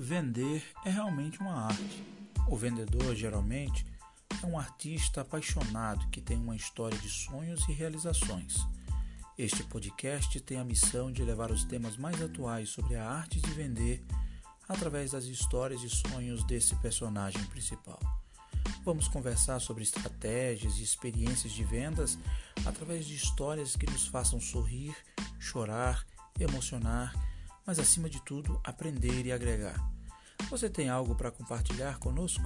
Vender é realmente uma arte. O vendedor, geralmente, é um artista apaixonado que tem uma história de sonhos e realizações. Este podcast tem a missão de levar os temas mais atuais sobre a arte de vender através das histórias e sonhos desse personagem principal. Vamos conversar sobre estratégias e experiências de vendas através de histórias que nos façam sorrir, chorar, emocionar mas acima de tudo, aprender e agregar. Você tem algo para compartilhar conosco?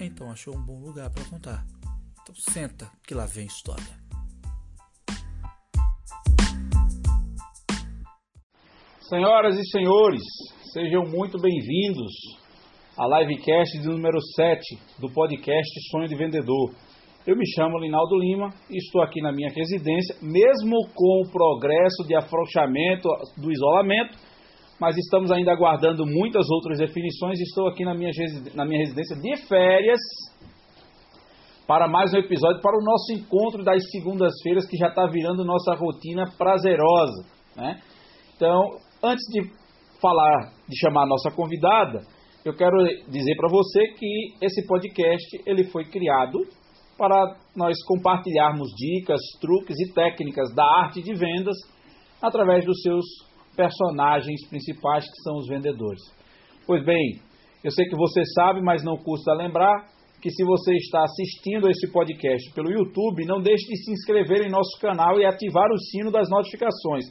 Então achou um bom lugar para contar. Então senta que lá vem história. Senhoras e senhores, sejam muito bem-vindos à livecast de número 7 do podcast Sonho de Vendedor. Eu me chamo Linaldo Lima e estou aqui na minha residência, mesmo com o progresso de afrouxamento do isolamento, mas estamos ainda aguardando muitas outras definições. Estou aqui na minha, na minha residência de férias para mais um episódio, para o nosso encontro das segundas-feiras, que já está virando nossa rotina prazerosa. Né? Então, antes de falar, de chamar a nossa convidada, eu quero dizer para você que esse podcast ele foi criado para nós compartilharmos dicas, truques e técnicas da arte de vendas através dos seus personagens principais que são os vendedores. Pois bem, eu sei que você sabe, mas não custa lembrar que se você está assistindo esse podcast pelo YouTube, não deixe de se inscrever em nosso canal e ativar o sino das notificações.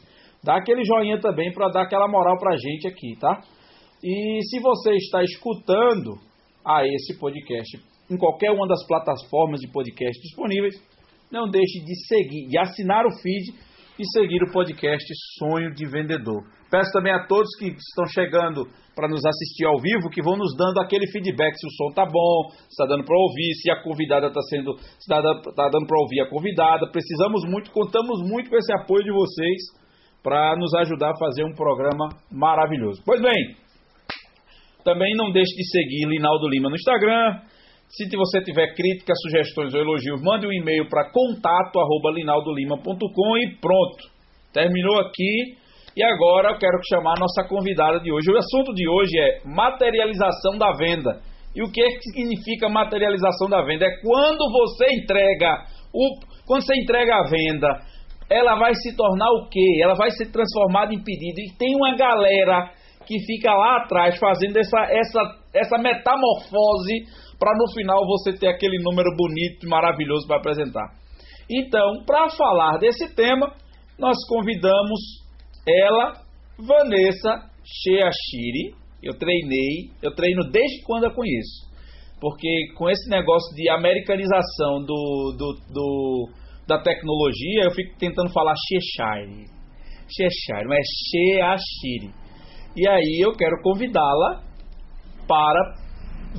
Dá aquele joinha também para dar aquela moral para a gente aqui, tá? E se você está escutando a esse podcast em qualquer uma das plataformas de podcast disponíveis, não deixe de seguir, de assinar o feed e seguir o podcast Sonho de Vendedor. Peço também a todos que estão chegando para nos assistir ao vivo que vão nos dando aquele feedback se o som tá bom, se está dando para ouvir, se a convidada está sendo, se está tá dando para ouvir a convidada. Precisamos muito, contamos muito com esse apoio de vocês para nos ajudar a fazer um programa maravilhoso. Pois bem, também não deixe de seguir Linaldo Lima no Instagram, se você tiver críticas, sugestões ou elogios, mande um e-mail para contato@linaldolima.com e pronto. Terminou aqui. E agora eu quero chamar a nossa convidada de hoje. O assunto de hoje é materialização da venda. E o que, é que significa materialização da venda? É quando você entrega o quando você entrega a venda, ela vai se tornar o quê? Ela vai ser transformada em pedido. E tem uma galera que fica lá atrás fazendo essa, essa, essa metamorfose para no final você ter aquele número bonito e maravilhoso para apresentar. Então, para falar desse tema, nós convidamos ela, Vanessa Sheashiri. Eu treinei, eu treino desde quando eu conheço. Porque com esse negócio de americanização do, do, do da tecnologia, eu fico tentando falar Cheshire. Cheshire, mas é Sheashiri. E aí eu quero convidá-la para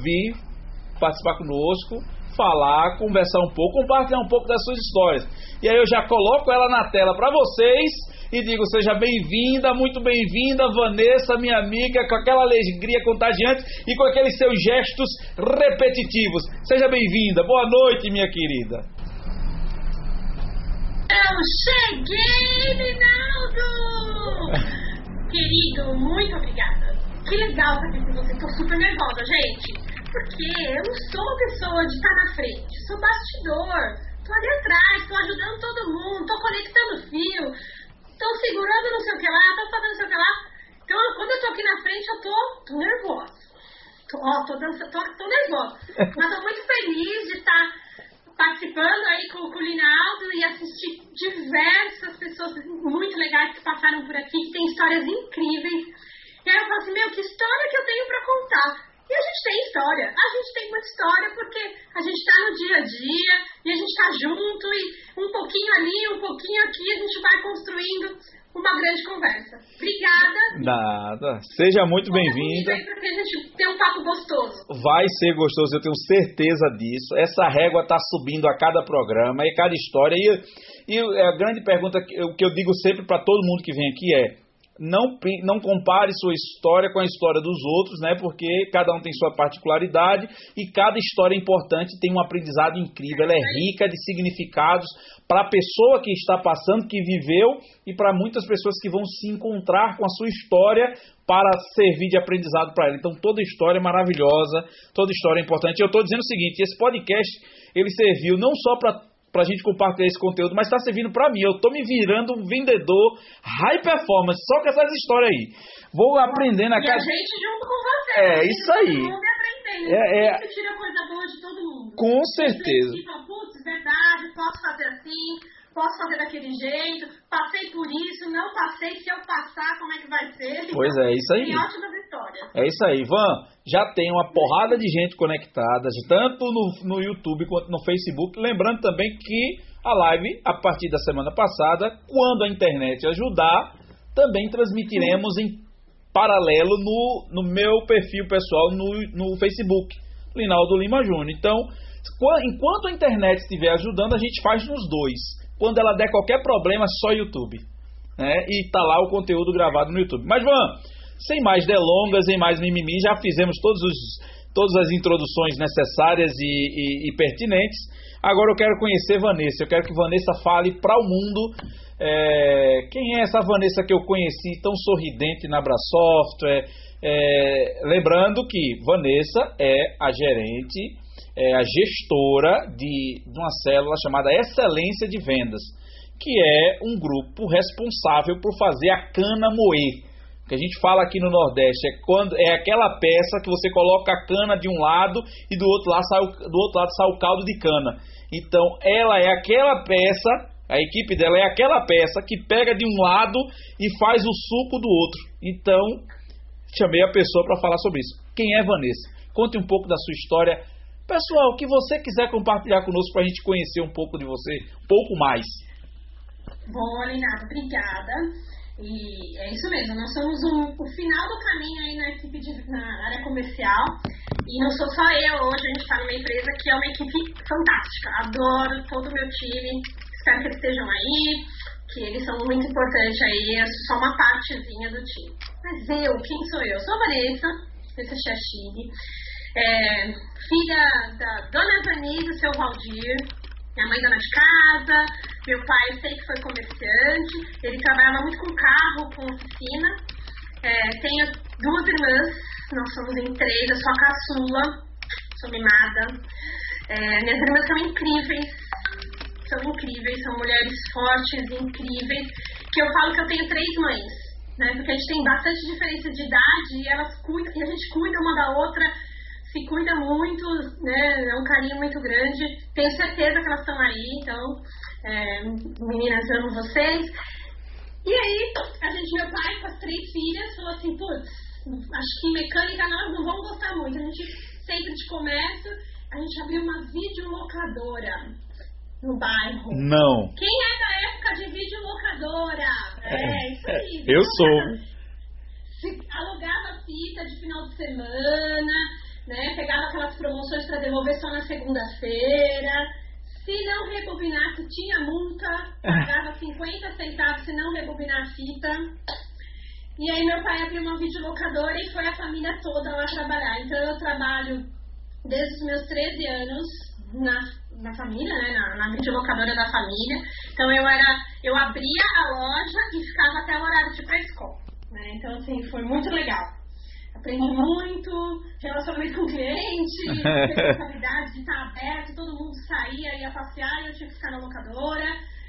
vir participar conosco, falar, conversar um pouco, compartilhar um pouco das suas histórias. E aí eu já coloco ela na tela para vocês e digo: seja bem-vinda, muito bem-vinda, Vanessa, minha amiga, com aquela alegria contagiante e com aqueles seus gestos repetitivos. Seja bem-vinda, boa noite, minha querida. Eu cheguei, Rinaldo! Querido, muito obrigada. Que legal estar aqui com você. Tô super nervosa, gente porque eu não sou uma pessoa de estar na frente, sou bastidor, tô ali atrás, tô ajudando todo mundo, tô conectando fio, tô segurando não sei o que lá, tô fazendo não sei o que lá. Então, quando eu tô aqui na frente, eu tô, tô nervosa. Tô, ó, tô, dançando, tô, tô nervosa. Mas tô muito feliz de estar participando aí com, com o Linaldo e assistir diversas pessoas muito legais que passaram por aqui, que têm histórias incríveis. E aí eu falo assim, meu, que história que eu tenho para contar. E a gente tem história. A gente tem muita história porque a gente está no dia a dia e a gente está junto e um pouquinho ali, um pouquinho aqui, a gente vai construindo uma grande conversa. Obrigada. Nada. Seja muito bem-vinda. Porque a gente tem um papo gostoso. Vai ser gostoso, eu tenho certeza disso. Essa régua está subindo a cada programa e cada história. E, e a grande pergunta, o que eu digo sempre para todo mundo que vem aqui é: não, não compare sua história com a história dos outros, né? Porque cada um tem sua particularidade e cada história importante tem um aprendizado incrível. Ela é rica de significados para a pessoa que está passando, que viveu e para muitas pessoas que vão se encontrar com a sua história para servir de aprendizado para ela. Então toda história é maravilhosa, toda história é importante. Eu estou dizendo o seguinte: esse podcast ele serviu não só para para a gente compartilhar esse conteúdo, mas está servindo para mim. Eu estou me virando um vendedor high performance só com essas histórias aí. Vou aprendendo a cada. A gente junto com você. É, isso aí. Todo mundo aprendendo. É, é... Você tira coisa boa de todo mundo. Com certeza. Putz, verdade, posso fazer assim, posso fazer daquele jeito, passei por isso, não passei, se eu passar, como é que vai ser? Pois é, isso aí. Tem ótimas histórias. É isso aí, Van já tem uma porrada de gente conectada, tanto no, no YouTube quanto no Facebook. Lembrando também que a live, a partir da semana passada, quando a internet ajudar, também transmitiremos em paralelo no, no meu perfil pessoal no, no Facebook, Linaldo Lima Júnior. Então, enquanto a internet estiver ajudando, a gente faz nos dois. Quando ela der qualquer problema, só YouTube. Né? E tá lá o conteúdo gravado no YouTube. Mas, Van, sem mais delongas, sem mais mimimi, já fizemos todos os, todas as introduções necessárias e, e, e, pertinentes. Agora eu quero conhecer Vanessa. Eu quero que Vanessa fale para o mundo é, quem é essa Vanessa que eu conheci tão sorridente na Abrasoft. É, é, lembrando que Vanessa é a gerente, é a gestora de, de uma célula chamada Excelência de Vendas, que é um grupo responsável por fazer a cana moer que a gente fala aqui no Nordeste é quando é aquela peça que você coloca a cana de um lado e do outro lado sai o, do outro lado sai o caldo de cana. Então ela é aquela peça, a equipe dela é aquela peça que pega de um lado e faz o suco do outro. Então chamei a pessoa para falar sobre isso. Quem é Vanessa? Conte um pouco da sua história. Pessoal, o que você quiser compartilhar conosco para a gente conhecer um pouco de você, um pouco mais. Bom, Renato, obrigada. E é isso mesmo, nós somos um, o final do caminho aí na equipe de, na área comercial. E não sou só eu hoje, a gente está numa empresa que é uma equipe fantástica. Adoro todo o meu time, espero que eles estejam aí, que eles são muito importantes aí, é só uma partezinha do time. Mas eu, quem sou eu? Sou a Vanessa, Vanessa Chachini, é, filha da Dona Vanessa e seu Valdir, minha mãe dona de casa, meu pai sei que foi comerciante, ele trabalhava muito com carro, com oficina. É, tenho duas irmãs, nós somos em três, eu sou a caçula, sou mimada. É, minhas irmãs são incríveis, são incríveis, são mulheres fortes, incríveis, que eu falo que eu tenho três mães, né? Porque a gente tem bastante diferença de idade e elas cuidam, e a gente cuida uma da outra se cuida muito, né? É um carinho muito grande. Tenho certeza que elas estão aí, então, é, meninas, amo vocês. E aí, a gente, meu pai, com as três filhas, falou assim: putz, acho que mecânica nós não vamos gostar muito. A gente, sempre de comércio, a gente abriu uma videolocadora no bairro. Não. Quem é da época de videolocadora? É, é isso aí. Eu sou. Se alugava fita de final de semana né? Pegava aquelas promoções para devolver só na segunda-feira. Se não rebobinasse, tinha multa, pagava 50 centavos se não rebobinar a fita. E aí meu pai abriu uma videolocadora e foi a família toda lá trabalhar. Então eu trabalho desde os meus 13 anos na, na família, né? Na, na videolocadora da família. Então eu era, eu abria a loja e ficava até o horário de ir pra escola. Né? Então assim, foi muito legal aprendi muito, relacionamento com o cliente, responsabilidade de estar aberto, todo mundo saía, ia passear e eu tinha que ficar na locadora,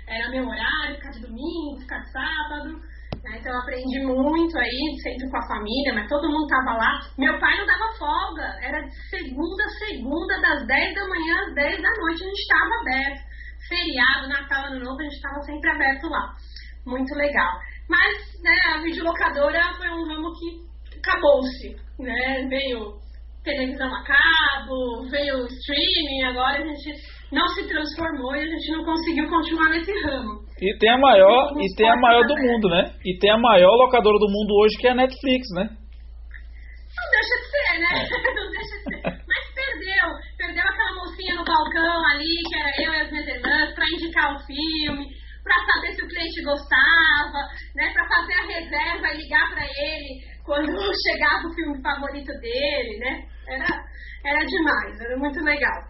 era meu horário, ficar de domingo, ficar de sábado. Né? Então eu aprendi muito aí, sempre com a família, mas todo mundo estava lá. Meu pai não dava folga, era de segunda a segunda, das 10 da manhã às 10 da noite, a gente estava aberto. Feriado, Natal, Ano Novo, a gente estava sempre aberto lá. Muito legal. Mas né, a videolocadora foi um ramo que acabou-se, né? Veio televisão a cabo, veio streaming, agora a gente não se transformou e a gente não conseguiu continuar nesse ramo. E tem a maior, e tem a maior do mundo, né? E tem a maior locadora do mundo hoje que é a Netflix, né? Não deixa de ser, né? É. Não deixa de ser. Mas perdeu. Perdeu aquela mocinha no balcão ali, que era eu e as minhas irmãs, pra indicar o filme para saber se o cliente gostava, né, para fazer a reserva e ligar para ele quando chegava o filme favorito dele, né? Era, era demais, era muito legal.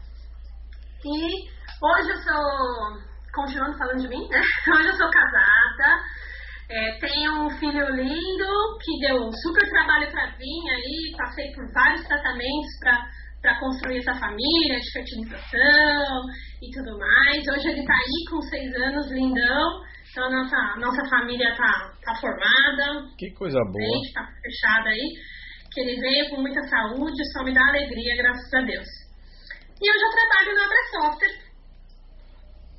E hoje eu sou, continuando falando de mim, né? Hoje eu sou casada, é, tenho um filho lindo que deu um super trabalho para mim aí, passei por vários tratamentos para construir essa família de fertilização e tudo mais. Hoje ele está aí com seis anos, lindão. Então a nossa, nossa família tá, tá formada. Que coisa boa. Está fechada aí. Que ele veio com muita saúde, só me dá alegria, graças a Deus. E eu já trabalho na Abra Software,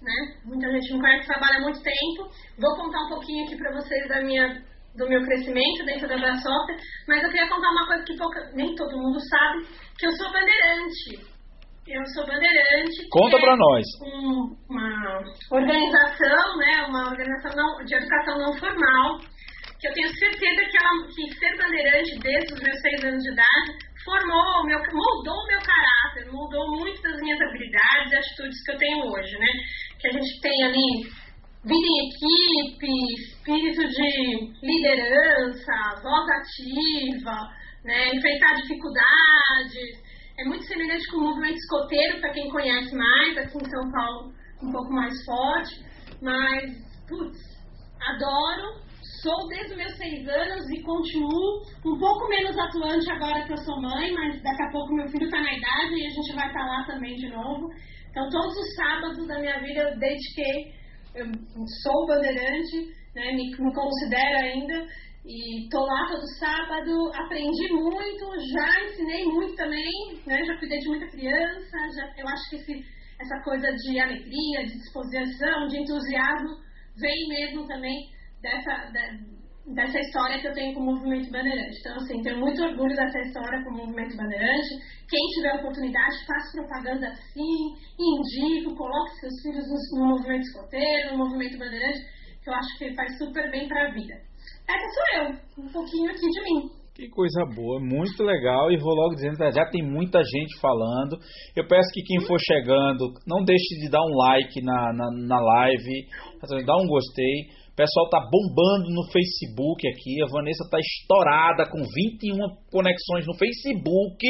né? Muita gente me conhece, trabalha há muito tempo. Vou contar um pouquinho aqui para vocês da minha, do meu crescimento dentro da Brassoftware, mas eu queria contar uma coisa que pouca, nem todo mundo sabe, que eu sou bandeirante. Eu sou bandeirante. Conta para nós. Um, uma organização, né, uma organização não, de educação não formal, que eu tenho certeza que, ela, que ser bandeirante desde os meus seis anos de idade formou, meu, moldou o meu caráter, moldou muito das minhas habilidades e atitudes que eu tenho hoje, né? Que a gente tem ali vida em equipe, espírito de liderança, voz ativa, né? enfrentar dificuldades. É muito semelhante com o movimento escoteiro, para quem conhece mais, aqui em São Paulo um pouco mais forte. Mas, putz, adoro Sou desde os meus seis anos e continuo um pouco menos atuante agora que eu sou mãe, mas daqui a pouco meu filho está na idade e a gente vai estar tá lá também de novo. Então, todos os sábados da minha vida eu dediquei, eu sou bandeirante, né, me, me considero ainda, e estou lá todo sábado, aprendi muito, já ensinei muito também, né, já cuidei de muita criança, já, eu acho que esse, essa coisa de alegria, de disposição, de entusiasmo, vem mesmo também dessa, dessa história que eu tenho com o Movimento Bandeirante. Então, assim, tenho muito orgulho dessa história com o Movimento Bandeirante. Quem tiver oportunidade, faça propaganda assim, indico, coloque seus filhos no, no Movimento Escoteiro, no Movimento Bandeirante, que eu acho que faz super bem para a vida. Essa sou eu, um pouquinho aqui de mim. Que coisa boa, muito legal. E vou logo dizendo, já tem muita gente falando. Eu peço que quem for chegando, não deixe de dar um like na, na, na live, dá um gostei o pessoal tá bombando no Facebook aqui. A Vanessa tá estourada com 21 conexões no Facebook,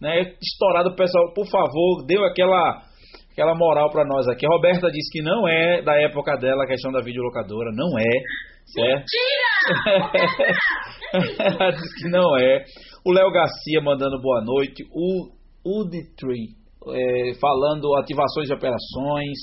né? Estourado, pessoal, por favor, deu aquela aquela moral para nós aqui. A Roberta disse que não é da época dela a questão da videolocadora, não é, certo? Mentira! Disse que não é. O Léo Garcia mandando boa noite. O Uditree é, falando ativações de operações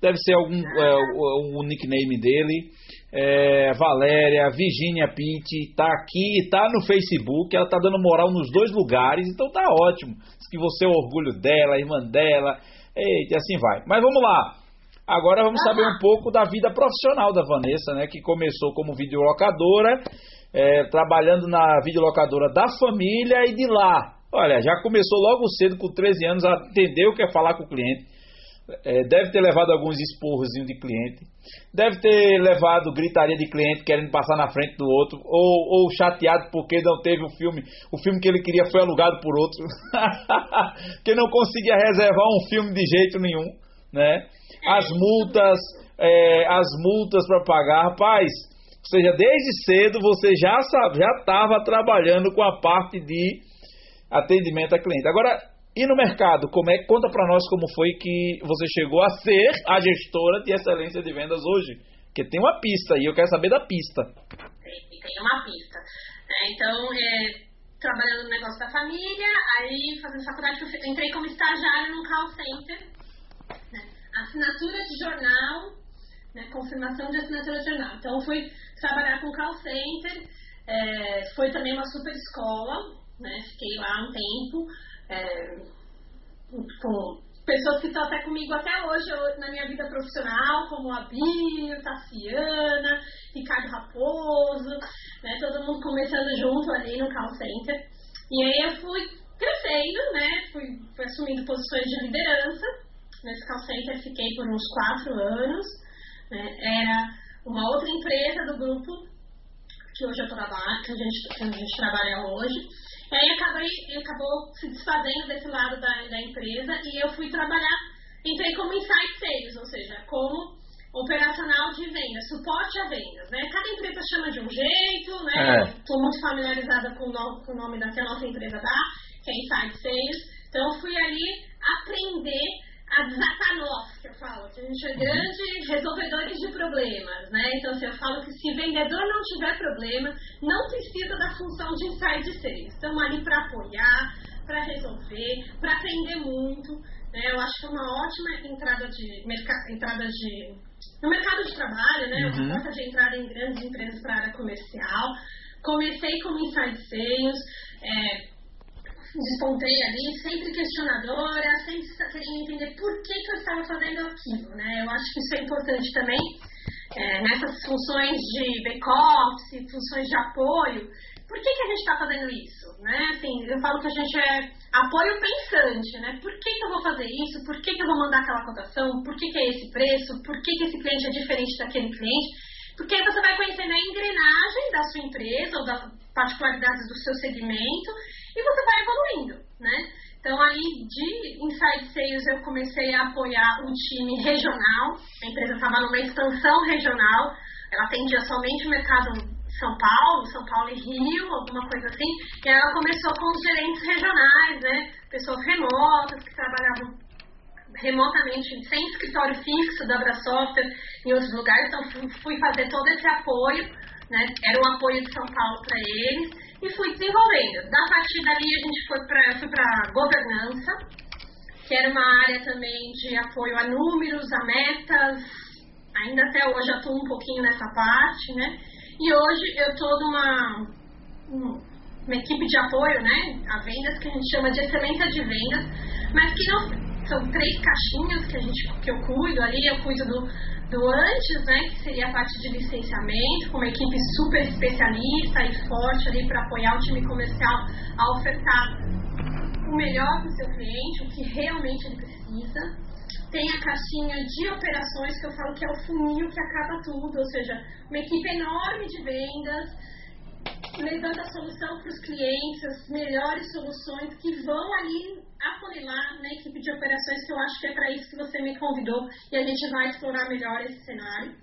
deve ser algum é, o, o, nickname dele. É, Valéria, Virginia Pitt, tá aqui, tá no Facebook, ela tá dando moral nos dois lugares, então tá ótimo. Diz que você é o orgulho dela, irmã dela, eita, assim vai. Mas vamos lá. Agora vamos saber um pouco da vida profissional da Vanessa, né? Que começou como videolocadora, é, trabalhando na videolocadora da família e de lá. Olha, já começou logo cedo, com 13 anos, a entender o que é falar com o cliente. É, deve ter levado alguns esporros de cliente, deve ter levado gritaria de cliente querendo passar na frente do outro, ou, ou chateado porque não teve o filme, o filme que ele queria foi alugado por outro, que não conseguia reservar um filme de jeito nenhum, né? As multas, é, as multas para pagar, rapaz. Ou seja, desde cedo você já sabe, já estava trabalhando com a parte de atendimento a cliente. Agora, e no mercado, como é, conta para nós como foi que você chegou a ser a gestora de excelência de vendas hoje. Porque tem uma pista e eu quero saber da pista. Tem, tem uma pista. É, então, é, trabalhando no negócio da família, aí fazendo faculdade, entrei como estagiário no call center. Assinatura de jornal, né, confirmação de assinatura de jornal. Então, fui trabalhar com call center. É, foi também uma super escola, né, fiquei lá um tempo é, com pessoas que estão até comigo até hoje eu, na minha vida profissional, como a Bia, Tassiana, Ricardo Raposo, né, todo mundo começando junto ali no call center. E aí eu fui crescendo, né, fui, fui assumindo posições de liderança. Nesse call center fiquei por uns quatro anos. Né, era uma outra empresa do grupo que hoje eu trabalho, que a gente, que a gente trabalha hoje. E aí acabei, acabou se desfazendo desse lado da, da empresa e eu fui trabalhar, entrei como insight sales, ou seja, como operacional de vendas, suporte a vendas, né? Cada empresa chama de um jeito, né? Estou é. muito familiarizada com o, nome, com o nome da que a nossa empresa dá, que é Inside Sales. Então, eu fui ali aprender a desatar nós, que eu falo, que a gente é uhum. grande resolvedores de problemas, né? Então, assim, eu falo que se vendedor não tiver problema, não precisa da função de Inside Sales. Estamos ali para apoiar, para resolver, para aprender muito. Né? Eu acho que é uma ótima entrada de, entrada de no mercado de trabalho, né? Uhum. Uma porta de entrada em grandes empresas para a área comercial. Comecei como inside sales, é, despontei ali, sempre questionadora, sempre querendo entender por que, que eu estava fazendo aquilo, né? Eu acho que isso é importante também, é, nessas funções de back-office, funções de apoio, por que, que a gente está fazendo isso? Né? Assim, eu falo que a gente é apoio pensante, né? Por que, que eu vou fazer isso? Por que, que eu vou mandar aquela cotação? Por que, que é esse preço? Por que, que esse cliente é diferente daquele cliente? Porque aí você vai conhecendo a engrenagem da sua empresa ou das particularidades do seu segmento e você vai evoluindo, né? Então, aí de Inside Sales eu comecei a apoiar um time regional. A empresa estava numa expansão regional. Ela atendia somente o mercado são Paulo, São Paulo e Rio, alguma coisa assim. E ela começou com os gerentes regionais, né? Pessoas remotas que trabalhavam remotamente, sem escritório fixo da Abra Software em outros lugares. Então fui fazer todo esse apoio, né? Era um apoio de São Paulo para eles e fui desenvolvendo. Da partir dali a gente foi para fui para governança, que era uma área também de apoio a números, a metas. Ainda até hoje atuo um pouquinho nessa parte, né? E hoje eu estou numa uma equipe de apoio, né, a vendas, que a gente chama de excelência de vendas, mas que não são três caixinhas que a gente que eu cuido ali, eu cuido do, do antes, né, que seria a parte de licenciamento, com uma equipe super especialista e forte ali para apoiar o time comercial a ofertar o melhor para o seu cliente, o que realmente ele precisa. Tem a caixinha de operações, que eu falo que é o funil que acaba tudo, ou seja, uma equipe enorme de vendas, levando a solução para os clientes, as melhores soluções que vão ali afunilar na equipe de operações, que eu acho que é para isso que você me convidou e a gente vai explorar melhor esse cenário.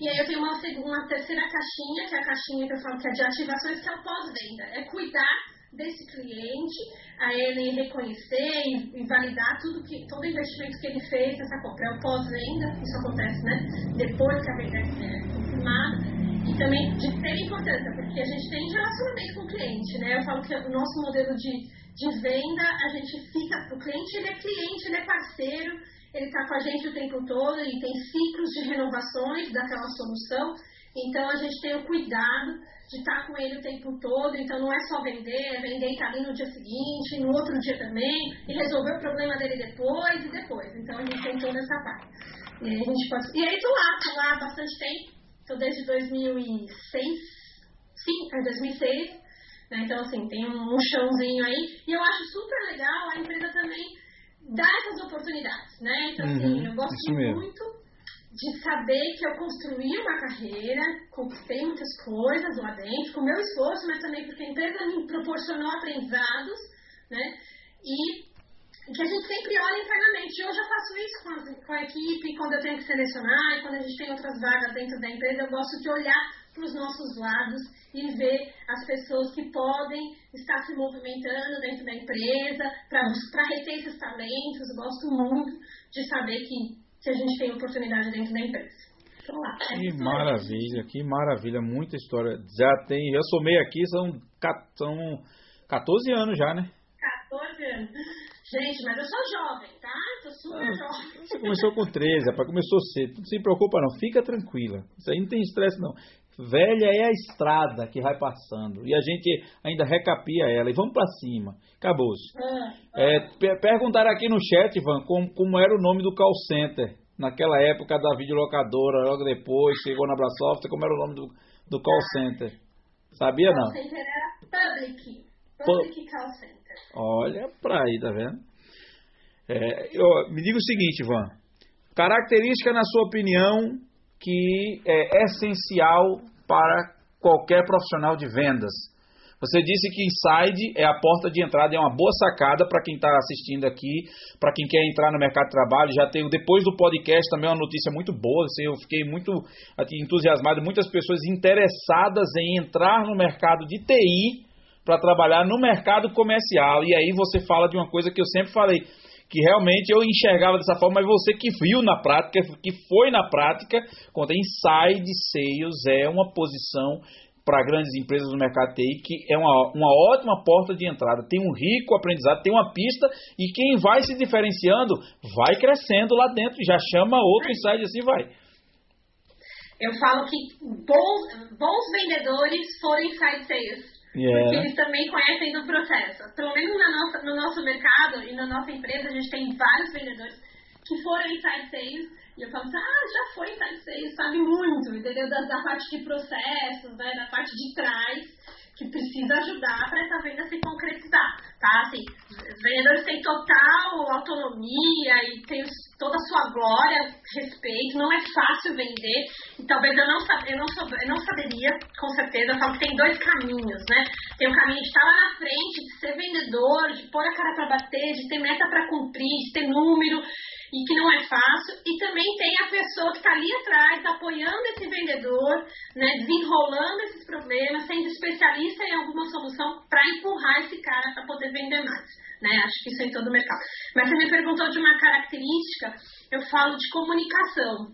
E aí eu tenho uma, uma terceira caixinha, que é a caixinha que eu falo que é de ativações, que é o pós-venda. É cuidar desse cliente, a ele reconhecer e, validar tudo que, todo o investimento que ele fez nessa compra. É o pós-venda, isso acontece, né? Depois que a venda é confirmada. Também de ter importância, porque a gente tem relacionamento com o cliente, né? Eu falo que o nosso modelo de, de venda, a gente fica, o cliente ele é cliente, ele é parceiro, ele está com a gente o tempo todo, e tem ciclos de renovações daquela solução. Então a gente tem o cuidado de estar com ele o tempo todo, então não é só vender, é vender e estar ali no dia seguinte, no outro dia também, e resolver o problema dele depois e depois. Então a gente tem toda essa parte. E aí, a gente pode... e aí lá, tô lá bastante tempo, tô desde 2006, sim, é 2006, né? então assim, tem um chãozinho aí, e eu acho super legal a empresa também dar essas oportunidades, né? Então assim, uhum, eu gosto muito de saber que eu construí uma carreira, conquistei muitas coisas lá dentro, com meu esforço, mas também porque a empresa me proporcionou aprendizados, né? E que a gente sempre olha internamente. Eu já faço isso com a, com a equipe, quando eu tenho que selecionar, e quando a gente tem outras vagas dentro da empresa, eu gosto de olhar para os nossos lados e ver as pessoas que podem estar se movimentando dentro da empresa para reter esses talentos. Eu gosto muito de saber que se a gente tem oportunidade dentro da empresa. Que maravilha, que maravilha, muita história. Já tem, já somei aqui, são, são 14 anos já, né? 14 anos. Gente, mas eu sou jovem, tá? Tô super ah, jovem. Você começou com 13, rapaz, começou cedo. Não se preocupa não, fica tranquila. Isso aí não tem estresse não. Velha é a estrada que vai passando. E a gente ainda recapia ela. E vamos para cima. Acabou-se. Ah, ah. É, perguntaram aqui no chat, Ivan, como, como era o nome do call center. Naquela época da videolocadora, logo depois, chegou na Brasoft, como era o nome do, do call center? Sabia não? Call center era Public. Public Call Center. Olha pra aí, tá vendo? É, eu, me diga o seguinte, Ivan. Característica, na sua opinião, que é essencial para qualquer profissional de vendas. Você disse que Inside é a porta de entrada, é uma boa sacada para quem está assistindo aqui, para quem quer entrar no mercado de trabalho. Já tenho, depois do podcast, também uma notícia muito boa. Assim, eu fiquei muito entusiasmado, muitas pessoas interessadas em entrar no mercado de TI para trabalhar no mercado comercial. E aí você fala de uma coisa que eu sempre falei que realmente eu enxergava dessa forma, mas você que viu na prática, que foi na prática, conta inside sales é uma posição para grandes empresas do mercado TI, que é uma, uma ótima porta de entrada. Tem um rico aprendizado, tem uma pista, e quem vai se diferenciando vai crescendo lá dentro, já chama outro inside assim vai. Eu falo que bons, bons vendedores foram inside sales. Yeah. Porque eles também conhecem do processo. Pelo menos na nossa, no nosso mercado e na nossa empresa, a gente tem vários vendedores que foram inside sales. E eu falo assim, ah, já foi inside sales, sabe muito, entendeu? Da, da parte de processos, né? Da parte de trás que precisa ajudar para essa venda se concretizar, tá? Assim, os vendedores têm total autonomia e têm toda a sua glória, respeito, não é fácil vender, e talvez eu não, eu não, eu não saberia, com certeza, falo que tem dois caminhos, né? Tem o caminho de estar lá na frente, de ser vendedor, de pôr a cara para bater, de ter meta para cumprir, de ter número, e que não é fácil, e também tem a pessoa que está ali atrás, apoiando esse vendedor, né, desenrolando esses problemas, sendo especialista em alguma solução para empurrar esse cara para poder vender mais. Né? Acho que isso é em todo o mercado. Mas você me perguntou de uma característica, eu falo de comunicação.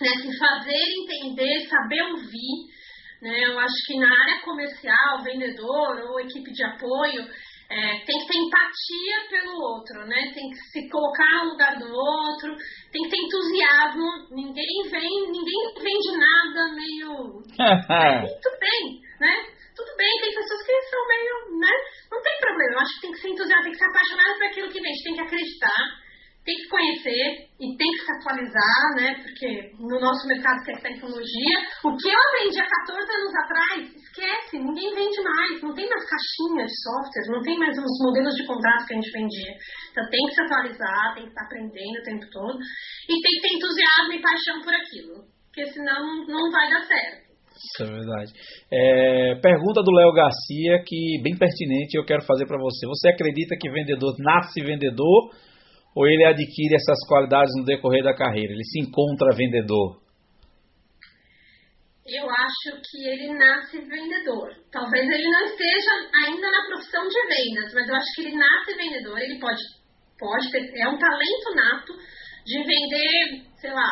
Né? Se fazer entender, saber ouvir. Né? Eu acho que na área comercial, vendedor ou equipe de apoio, é, tem que ter empatia pelo outro, né? Tem que se colocar no lugar do outro, tem que ter entusiasmo. Ninguém vem, ninguém vende nada meio. é, tudo bem, né? Tudo bem, tem pessoas que são meio, né? Não tem problema. Eu acho que tem que ser entusiasmado, tem que ser apaixonado por aquilo que vende, tem que acreditar tem que conhecer e tem que se atualizar, né? Porque no nosso mercado que é tecnologia, o que eu aprendi há 14 anos atrás, esquece, ninguém vende mais, não tem mais caixinhas de software, não tem mais os modelos de contrato que a gente vendia. Então tem que se atualizar, tem que estar aprendendo o tempo todo e tem que ter entusiasmo e paixão por aquilo, porque senão não vai dar certo. Isso é verdade. É, pergunta do Léo Garcia, que bem pertinente, eu quero fazer para você. Você acredita que vendedor nasce vendedor ou ele adquire essas qualidades no decorrer da carreira? Ele se encontra vendedor? Eu acho que ele nasce vendedor. Talvez ele não esteja ainda na profissão de vendas, mas eu acho que ele nasce vendedor. Ele pode, pode ter, é um talento nato de vender, sei lá,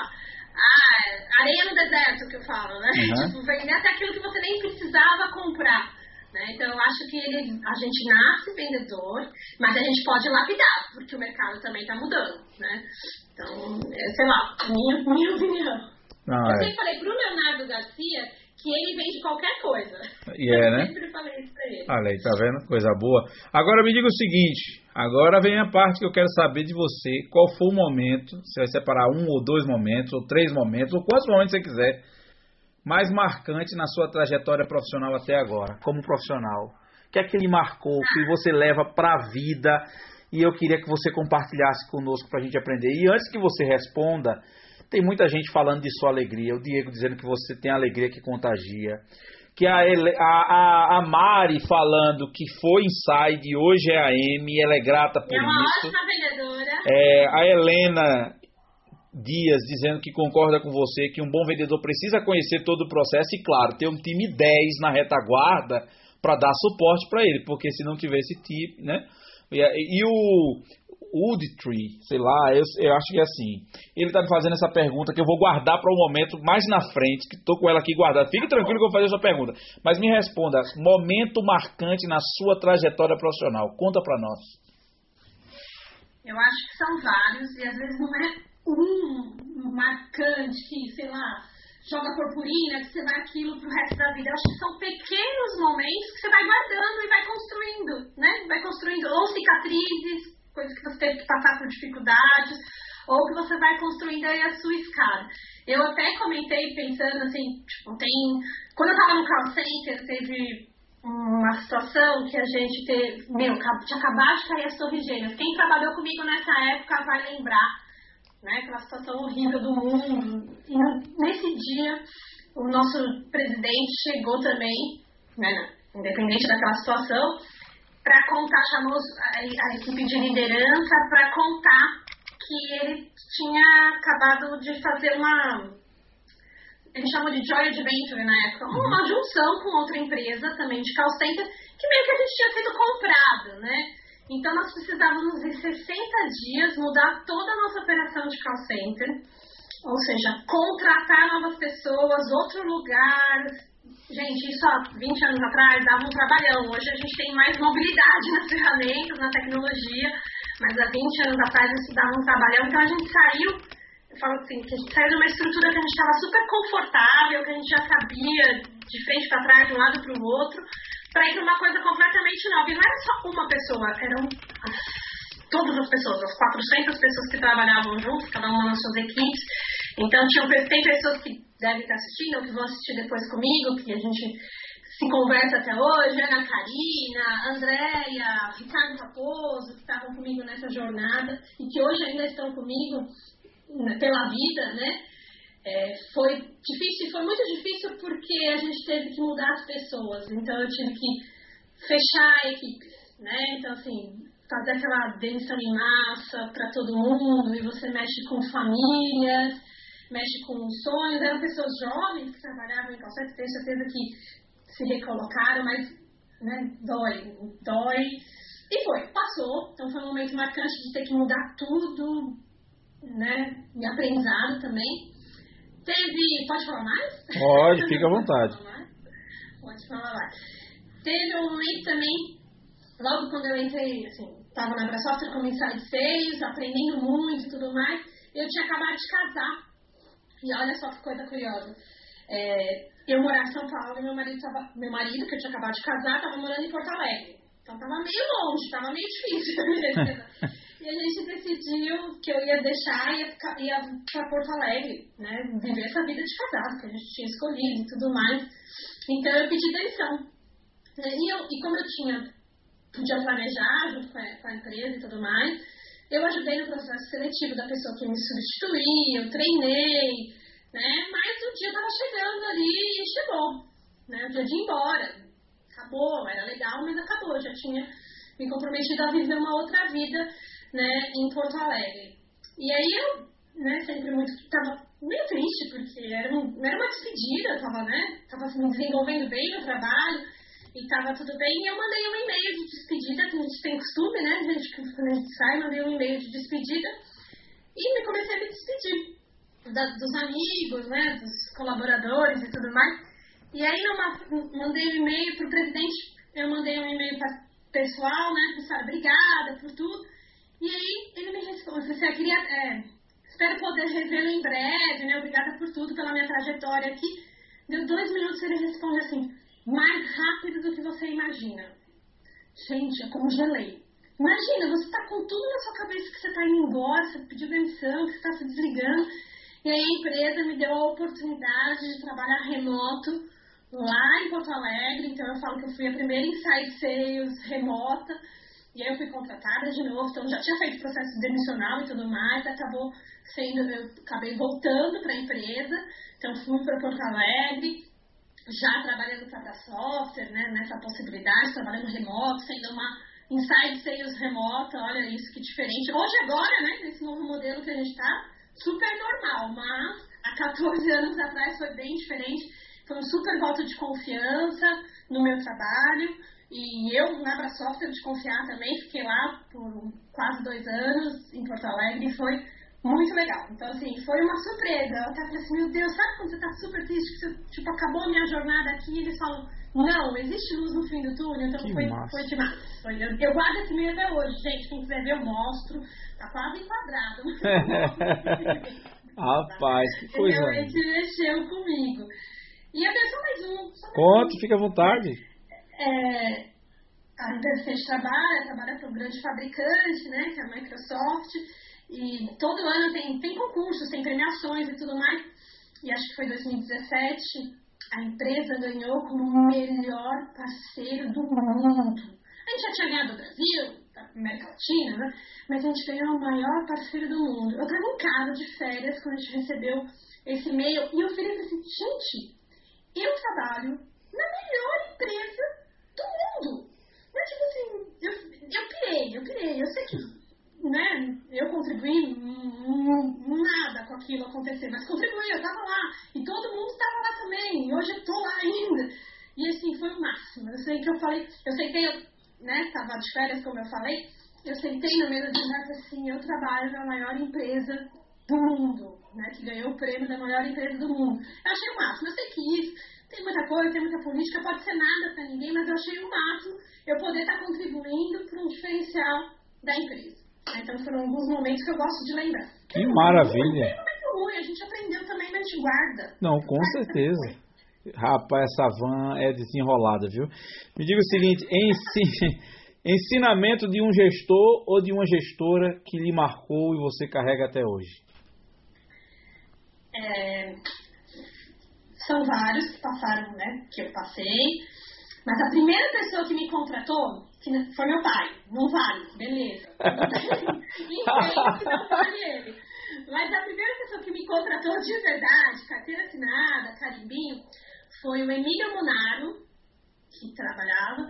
areia no deserto que eu falo, né? Uhum. Tipo, vender até aquilo que você nem precisava comprar. Né? Então, eu acho que ele, a gente nasce vendedor, mas a gente pode lapidar, porque o mercado também está mudando. Né? Então, é, sei lá, minha, minha opinião. Ah, eu é. sempre falei para o Leonardo Garcia que ele vende qualquer coisa. E é, né? Eu sempre falei isso para ele. Olha aí, tá vendo? Coisa boa. Agora me diga o seguinte, agora vem a parte que eu quero saber de você. Qual foi o momento, você vai separar um ou dois momentos, ou três momentos, ou quantos momentos você quiser, mais marcante na sua trajetória profissional até agora, como profissional? O que é que ele marcou, que você leva para a vida? E eu queria que você compartilhasse conosco para a gente aprender. E antes que você responda, tem muita gente falando de sua alegria. O Diego dizendo que você tem alegria que contagia. Que a, a, a, Mari falando que foi inside, hoje é a M, ela é grata por é uma isso. Ótima vendedora. É, a Helena Dias dizendo que concorda com você que um bom vendedor precisa conhecer todo o processo e, claro, ter um time 10 na retaguarda para dar suporte para ele, porque se não tiver esse time, né? E, e o Woodtree, sei lá, eu, eu, acho que é assim. Ele está me fazendo essa pergunta que eu vou guardar para um momento mais na frente, que estou com ela aqui guardada. Fique tranquilo que eu vou fazer essa pergunta. Mas me responda, momento marcante na sua trajetória profissional. Conta para nós. Eu acho que são vários e às vezes não é um marcante que, sei lá, joga purpurina, que você vai aquilo pro resto da vida. Eu acho que são pequenos momentos que você vai guardando e vai construindo, né? Vai construindo ou cicatrizes, coisas que você teve que passar por dificuldades, ou que você vai construindo aí a sua escada. Eu até comentei pensando assim, tipo, tem. Quando eu tava no call center, teve uma situação que a gente teve. Meu, tinha acabado de cair as torres gêmeas. Quem trabalhou comigo nessa época vai lembrar né, aquela situação horrível do mundo. E nesse dia, o nosso presidente chegou também, né, independente daquela situação, para contar, chamou a, a equipe de liderança para contar que ele tinha acabado de fazer uma. Ele chamou de Joy Adventure na época, uma uhum. junção com outra empresa também de call center, que meio que a gente tinha sido comprado, né? Então nós precisávamos em 60 dias mudar toda a nossa operação de call center, ou seja, contratar novas pessoas, outro lugar, Gente, isso há 20 anos atrás dava um trabalhão. Hoje a gente tem mais mobilidade nas ferramentas, na tecnologia, mas há 20 anos atrás isso dava um trabalhão. Então a gente saiu, eu falo assim, que a gente saiu de uma estrutura que a gente estava super confortável, que a gente já sabia de frente para trás, de um lado para o outro, para ir para uma coisa completamente nova. E não era só uma pessoa, eram todas as pessoas, as 400 pessoas que trabalhavam juntos, cada uma nas suas equipes. Então, tinham, tem pessoas que devem estar assistindo que vão assistir depois comigo, que a gente se conversa até hoje, Ana Karina, Andréia, Ricardo Raposo, que estavam comigo nessa jornada e que hoje ainda estão comigo né, pela vida, né? É, foi difícil, foi muito difícil porque a gente teve que mudar as pessoas, então eu tive que fechar a equipe, né? Então, assim, fazer aquela demissão em massa para todo mundo e você mexe com famílias, mexe com sonhos. Eram pessoas jovens que trabalhavam em calçado, tenho certeza que se recolocaram, mas né, dói, dói. E foi, passou. Então foi um momento marcante de ter que mudar tudo, né? E aprendizado também. Teve. Pode falar mais? Pode, fica à vontade. Pode falar mais. Teve um momento também logo quando eu entrei, assim, estava na Brasoft como ensaio de seios, aprendendo muito e tudo mais, eu tinha acabado de casar. E olha só que coisa curiosa. É, eu morava em São Paulo e meu marido, tava, meu marido, que eu tinha acabado de casar, estava morando em Porto Alegre. Então estava meio longe, estava meio difícil. e a gente decidiu que eu ia deixar e ia, ia para Porto Alegre, né? Viver essa vida de casado, que a gente tinha escolhido e tudo mais. Então eu pedi demissão. E, eu, e como eu tinha podia planejar junto com a, com a empresa e tudo mais. Eu ajudei no processo seletivo da pessoa que me substituía, eu treinei, né? Mas o dia estava chegando ali e chegou, né? O dia de ir embora. Acabou, era legal, mas acabou. Eu já tinha me comprometido a viver uma outra vida, né? Em Porto Alegre. E aí eu, né? Sempre muito, tava meio triste, porque era, um, era uma despedida, tava, né? Tava me desenvolvendo bem no trabalho e estava tudo bem. E eu mandei um e-mail de despedida, que a gente tem costume, né? A gente, quando a gente sai, mandei um e-mail de despedida e me comecei a me despedir da, dos amigos, né? Dos colaboradores e tudo mais. E aí, numa, mandei um e-mail para o presidente, eu mandei um e-mail pessoal, né? Pessoal, obrigada por tudo. E aí, ele me respondeu, você queria. É, espero poder revê-lo em breve, né? Obrigada por tudo, pela minha trajetória aqui. Deu dois minutos e ele responde assim: mais rápido do que você imagina. Gente, eu congelei. Imagina, você está com tudo na sua cabeça que você está indo embora, você pediu demissão, que você está se desligando. E aí a empresa me deu a oportunidade de trabalhar remoto lá em Porto Alegre. Então eu falo que eu fui a primeira Inside Sales remota. E aí eu fui contratada de novo. Então já tinha feito processo demissional e tudo mais. Acabou sendo, eu acabei voltando para a empresa. Então fui para Porto Alegre já trabalhando para software, né, nessa possibilidade, trabalhando remoto, sendo uma inside sales remota, olha isso que diferente. Hoje agora, né, nesse novo modelo que a gente está, super normal, mas há 14 anos atrás foi bem diferente. Foi um super voto de confiança no meu trabalho. E eu, na Abrasoftware, de confiar também, fiquei lá por quase dois anos em Porto Alegre e foi muito legal. Então, assim, foi uma surpresa. Eu até falei assim, meu Deus, sabe quando você tá super triste, que você, tipo, acabou a minha jornada aqui e eles falam, não, existe luz no fim do túnel, então que foi, massa. foi demais. Foi, eu, eu guardo esse meio até hoje, gente, quem quiser ver eu mostro, tá quase enquadrado. Rapaz, que coisa. Realmente mexeu comigo. E até só mais um. Só mais Conte, um. fica à vontade. É, a empresa que a gente trabalha, trabalha para um grande fabricante, né, que é a Microsoft. E todo ano tem, tem concursos, tem premiações e tudo mais. E acho que foi 2017, a empresa ganhou como melhor parceiro do mundo. A gente já tinha ganhado o Brasil, da América Latina, né? Mas a gente ganhou o maior parceiro do mundo. Eu estava em casa de férias quando a gente recebeu esse e-mail e eu falei assim, gente, eu trabalho na melhor empresa do mundo. Mas, tipo assim, eu, eu pirei, eu pirei. Eu sei que, né, eu contribuí nada com aquilo acontecer, mas contribuí, eu tava lá. E todo mundo tava lá também. E hoje eu tô lá ainda. E assim, foi o máximo. Eu sei que eu falei, eu sentei, eu, né, tava de férias, como eu falei, eu sentei no meio de conversa assim, eu trabalho na maior empresa do mundo, né, que ganhou o prêmio da maior empresa do mundo. Eu achei o máximo. Eu sei que isso tem muita coisa, tem muita política, pode ser nada para ninguém, mas eu achei o máximo eu poder estar tá contribuindo para um diferencial da empresa. Então foram alguns momentos que eu gosto de lembrar. Que tem maravilha! Tem momento ruim, a gente aprendeu também, mas a gente guarda. Não, com certeza. Rapaz, essa van é desenrolada, viu? Me diga o seguinte, ensinamento de um gestor ou de uma gestora que lhe marcou e você carrega até hoje? É, são vários que passaram, né? Que eu passei. Mas a primeira pessoa que me contratou que foi meu pai. Não vale, beleza. Entendo que não vale ele. Mas a primeira pessoa que me contratou de verdade, carteira assinada, carimbinho, foi o Emílio Monaro, que trabalhava,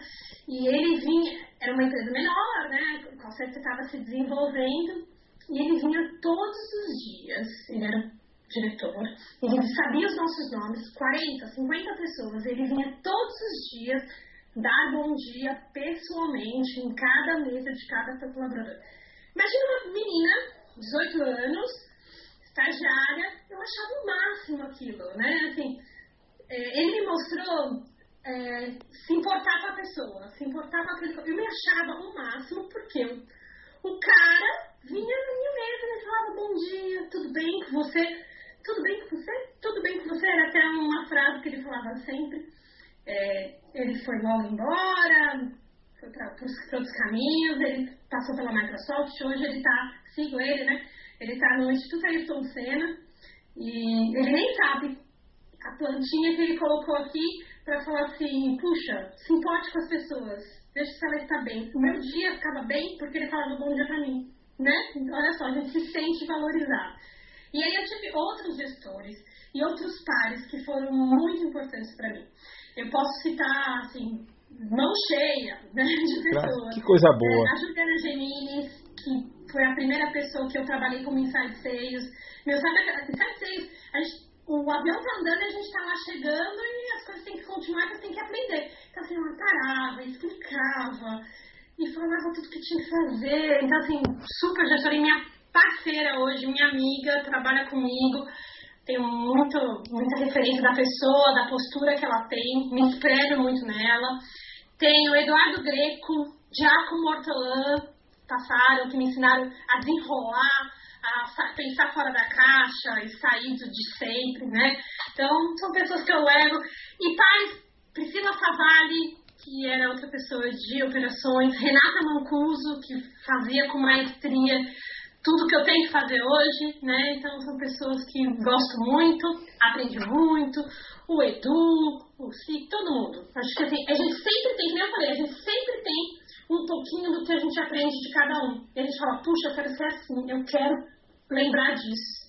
e ele vinha, era uma empresa menor, né? Com certeza estava se desenvolvendo, e ele vinha todos os dias. Ele era diretor, ele sabia os nossos nomes, 40, 50 pessoas, ele vinha todos os dias dar bom dia pessoalmente em cada mesa de cada colaborador. Imagina uma menina, 18 anos, estagiária, eu achava o máximo aquilo, né? Assim, é, ele me mostrou é, se importar com a pessoa, se importar com aquele. Eu me achava o máximo porque o, cara vinha na minha mesa e falava bom dia, tudo bem com você? Tudo bem com você? Tudo bem com você? Era até uma frase que ele falava sempre. É, ele foi logo embora, foi para outros caminhos, ele passou pela Microsoft, hoje ele está, sigo ele, né? Ele está no Instituto Ayrton Senna e ele nem sabe a plantinha que ele colocou aqui para falar assim, puxa, se importe com as pessoas, deixa se ela está bem. O meu dia ficava bem porque ele falava bom dia para mim, né? Olha só, a gente se sente valorizado. E aí eu tive outros gestores e outros pares que foram muito importantes para mim. Eu posso citar, assim, mão cheia né, de pessoas. Que coisa boa. É, a Juliana Gemini, que foi a primeira pessoa que eu trabalhei como Inside Sales. Meu, sabe, Inside Sales, a gente, o avião tá andando e a gente tá lá chegando e as coisas têm que continuar, você tem que aprender. Então, assim, ela parava, explicava e falava tudo que tinha que fazer. Então, assim, super gestora e minha parceira hoje, minha amiga, trabalha comigo tenho muito, muita referência da pessoa, da postura que ela tem, me espelho muito nela. Tenho Eduardo Greco, Giacomo Hortolã, passaram, que me ensinaram a desenrolar, a pensar fora da caixa e sair do de sempre, né? Então, são pessoas que eu levo. E pais, Priscila Favalli, que era outra pessoa de operações, Renata Mancuso, que fazia com maestria tudo que eu tenho que fazer hoje, né? Então são pessoas que gosto muito, aprendi muito, o Edu, o Cic, todo mundo. Acho que assim, a gente sempre tem, como eu falei, a gente sempre tem um pouquinho do que a gente aprende de cada um. E a gente fala, puxa, eu quero ser assim, eu quero lembrar disso.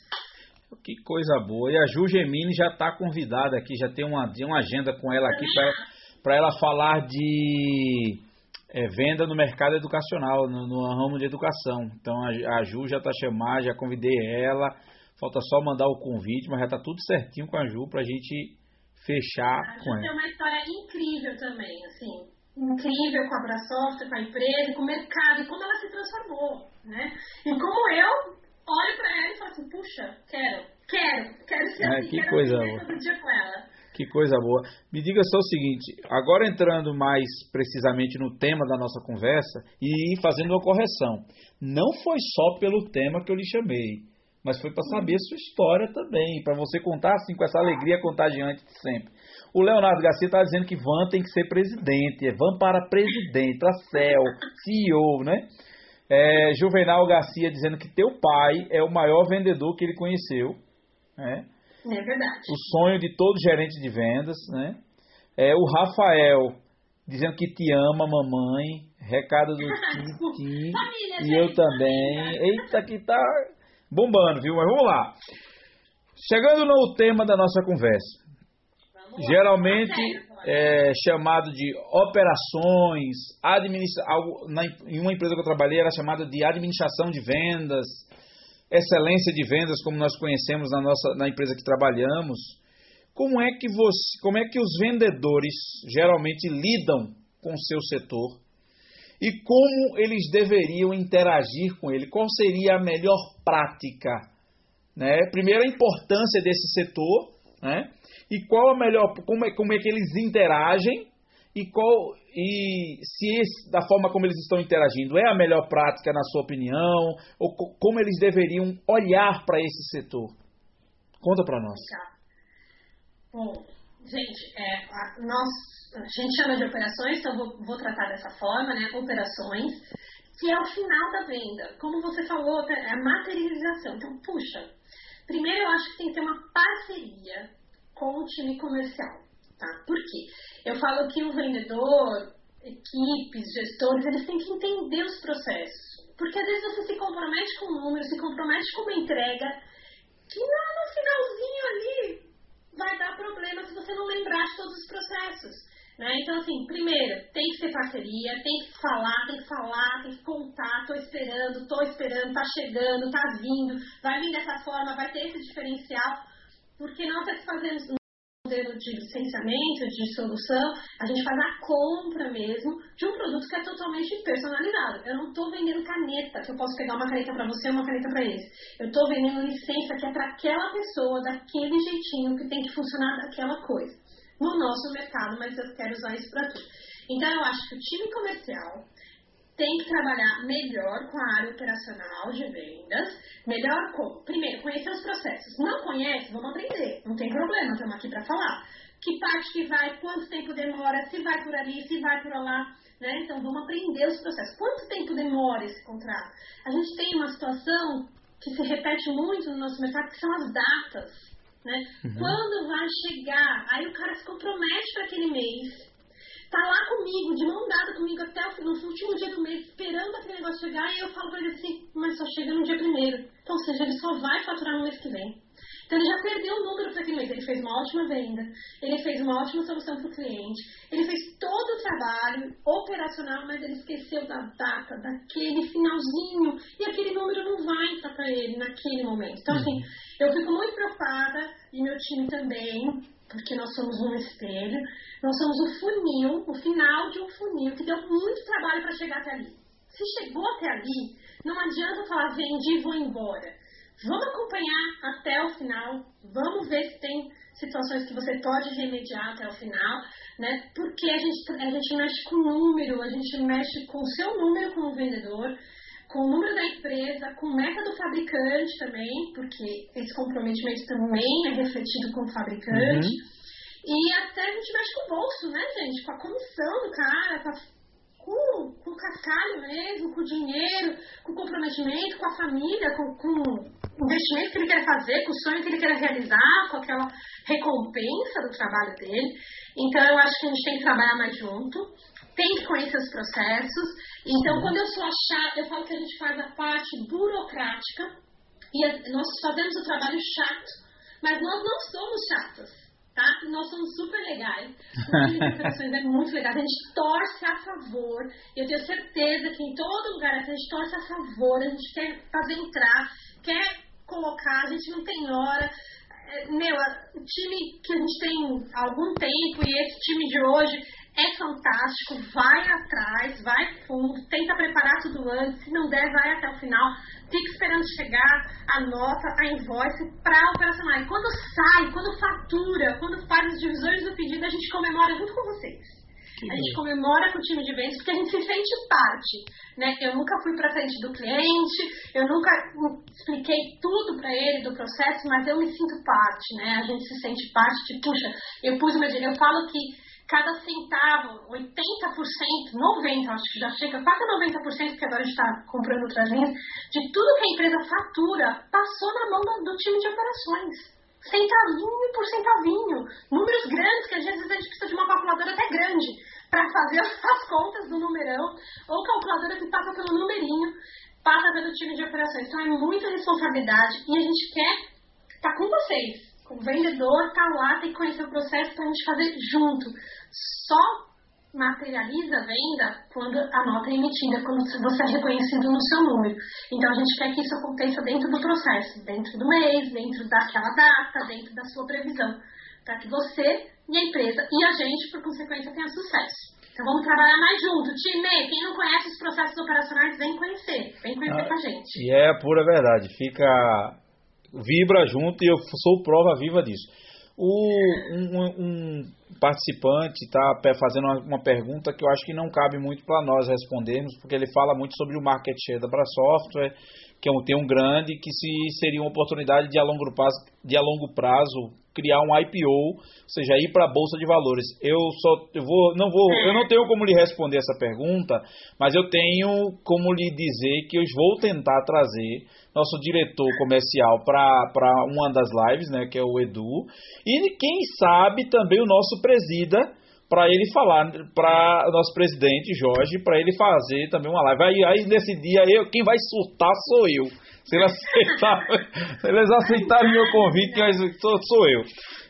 Que coisa boa. E a Ju Gemini já está convidada aqui, já tem uma, uma agenda com ela aqui para ela falar de é, venda no mercado educacional, no, no, ramo de educação. Então a, a Ju já está chamada, já convidei ela, falta só mandar o convite, mas já está tudo certinho com a Ju para a gente fechar a com ela. tem uma história incrível também, assim, incrível com a Brasoft, com a empresa, com o mercado, e como ela se transformou, né? E como eu olho para ela e falo assim, puxa, quero, quero, quero ser é, assim, que quero coisa todo dia com ela. Que coisa boa. Me diga só o seguinte, agora entrando mais precisamente no tema da nossa conversa e fazendo uma correção. Não foi só pelo tema que eu lhe chamei, mas foi para saber a sua história também, para você contar assim com essa alegria contagiante de sempre. O Leonardo Garcia está dizendo que Van tem que ser presidente, é Van para presidente, para CEL, CEO, né? É, Juvenal Garcia dizendo que teu pai é o maior vendedor que ele conheceu, né? É verdade. O sonho de todo gerente de vendas, né? É o Rafael dizendo que te ama, mamãe. Recado do Titi. e eu também. Eita, que tá bombando, viu? Mas vamos lá. Chegando no tema da nossa conversa. Geralmente, é, chamado de operações, administra algo, na, em uma empresa que eu trabalhei era chamada de administração de vendas, excelência de vendas, como nós conhecemos na nossa na empresa que trabalhamos. Como é que você, como é que os vendedores geralmente lidam com o seu setor e como eles deveriam interagir com ele? Qual seria a melhor prática? Né? Primeiro a importância desse setor, né? E qual a melhor, como é, como é que eles interagem e qual e se esse, da forma como eles estão interagindo é a melhor prática na sua opinião ou como eles deveriam olhar para esse setor? Conta para nós. Tá. Bom, gente, é, a, nós, a gente chama de operações, então vou, vou tratar dessa forma, né? Operações, que é o final da venda. Como você falou, é a materialização. Então, puxa, primeiro eu acho que tem que ter uma parceria com o time comercial, tá? Por quê? Eu falo que o vendedor, equipes, gestores, eles têm que entender os processos. Porque às vezes você se compromete com um número, se compromete com uma entrega, que lá no finalzinho ali vai dar problema se você não lembrar de todos os processos. Né? Então, assim, primeiro, tem que ser parceria, tem que falar, tem que falar, tem que contar, tô esperando, tô esperando, tá chegando, tá vindo, vai vir dessa forma, vai ter esse diferencial, porque é que fazemos modelo de licenciamento, de solução, a gente faz a compra mesmo de um produto que é totalmente personalizado. Eu não estou vendendo caneta, que eu posso pegar uma caneta para você e uma caneta para eles. Eu estou vendendo licença que é para aquela pessoa, daquele jeitinho que tem que funcionar daquela coisa. No nosso mercado, mas eu quero usar isso para tudo. Então, eu acho que o time comercial tem que trabalhar melhor com a área operacional de vendas. Melhor como? Primeiro, conhecer os processos. Não conhece? Vamos aprender. Não tem problema, estamos aqui para falar. Que parte que vai, quanto tempo demora, se vai por ali, se vai por lá. Né? Então, vamos aprender os processos. Quanto tempo demora esse contrato? A gente tem uma situação que se repete muito no nosso mercado, que são as datas. Né? Uhum. Quando vai chegar? Aí o cara se compromete para aquele mês tá lá comigo, de mão dada comigo até o, no último dia do mês, esperando aquele negócio chegar, e eu falo pra ele assim, mas só chega no dia primeiro. Então, ou seja, ele só vai faturar no mês que vem. Então ele já perdeu o número para aquele mês. Ele fez uma ótima venda, ele fez uma ótima solução para o cliente, ele fez todo o trabalho operacional, mas ele esqueceu da data, daquele finalzinho, e aquele número não vai entrar para ele naquele momento. Então, assim, eu fico muito preocupada, e meu time também, porque nós somos um espelho, nós somos o funil, o final de um funil que deu muito trabalho para chegar até ali. Se chegou até ali, não adianta falar vendi e vou embora. Vamos acompanhar até o final, vamos ver se tem situações que você pode remediar até o final, né? Porque a gente, a gente mexe com número, a gente mexe com o seu número como vendedor, com o número da empresa, com meta do fabricante também, porque esse comprometimento também é refletido com o fabricante. Uhum. E até a gente mexe com o bolso, né, gente? Com a comissão do cara, com, a, com, com o cascalho mesmo, com o dinheiro, com o comprometimento, com a família, com, com o investimento que ele quer fazer, com o sonho que ele quer realizar, com aquela recompensa do trabalho dele. Então, eu acho que a gente tem que trabalhar mais junto, tem que conhecer os processos. Então, quando eu sou a chata, eu falo que a gente faz a parte burocrática e nós fazemos o trabalho chato, mas nós não somos chatas tá? Nós somos super legais. O é muito legal. A gente torce a favor. Eu tenho certeza que em todo lugar a gente torce a favor. A gente quer fazer entrar, quer colocar. A gente não tem hora. É, meu, o time que a gente tem há algum tempo e esse time de hoje é fantástico, vai atrás, vai fundo, tenta preparar tudo antes, se não der, vai até o final, fica esperando chegar a nota, a invoice para operacionar. E quando sai, quando fatura, quando faz as divisões do pedido, a gente comemora junto com vocês. Que a gente comemora com o time de vendas porque a gente se sente parte, né? Eu nunca fui para frente do cliente, eu nunca expliquei tudo para ele do processo, mas eu me sinto parte, né? A gente se sente parte de, puxa, eu pus uma eu falo que cada centavo, 80%, 90%, acho que já chega quase 90%, porque agora a gente está comprando outras linhas, de tudo que a empresa fatura, passou na mão do time de operações. Centavinho por centavinho. Números grandes, que às vezes a gente precisa de uma calculadora até grande para fazer as contas do numerão, ou calculadora que passa pelo numerinho, passa pelo time de operações. Então é muita responsabilidade e a gente quer estar tá com vocês o vendedor está lá, tem que conhecer o processo para a gente fazer junto. Só materializa a venda quando a nota é emitida, quando você é reconhecido no seu número. Então a gente quer que isso aconteça dentro do processo, dentro do mês, dentro daquela data, dentro da sua previsão, para que você e a empresa e a gente, por consequência, tenha sucesso. Então vamos trabalhar mais junto. Time, quem não conhece os processos operacionais, vem conhecer. Vem conhecer ah, com a gente. E é a pura verdade. Fica. Vibra junto e eu sou prova viva disso. O, um, um participante está fazendo uma, uma, pergunta que eu acho que não cabe muito para nós respondermos, porque ele fala muito sobre o market share da Software, que é um, um grande, que se seria uma oportunidade de a longo prazo, de a longo prazo criar um IPO, ou seja, ir para a bolsa de valores. Eu só eu vou não vou, eu não tenho como lhe responder essa pergunta, mas eu tenho como lhe dizer que eu vou tentar trazer nosso diretor comercial para uma das lives, né, que é o Edu, e quem sabe também o nosso presida para ele falar para nosso presidente Jorge, para ele fazer também uma live. Aí, aí nesse dia eu, quem vai surtar sou eu. Se eles aceitarem, se eles aceitarem meu convite, sou, sou eu.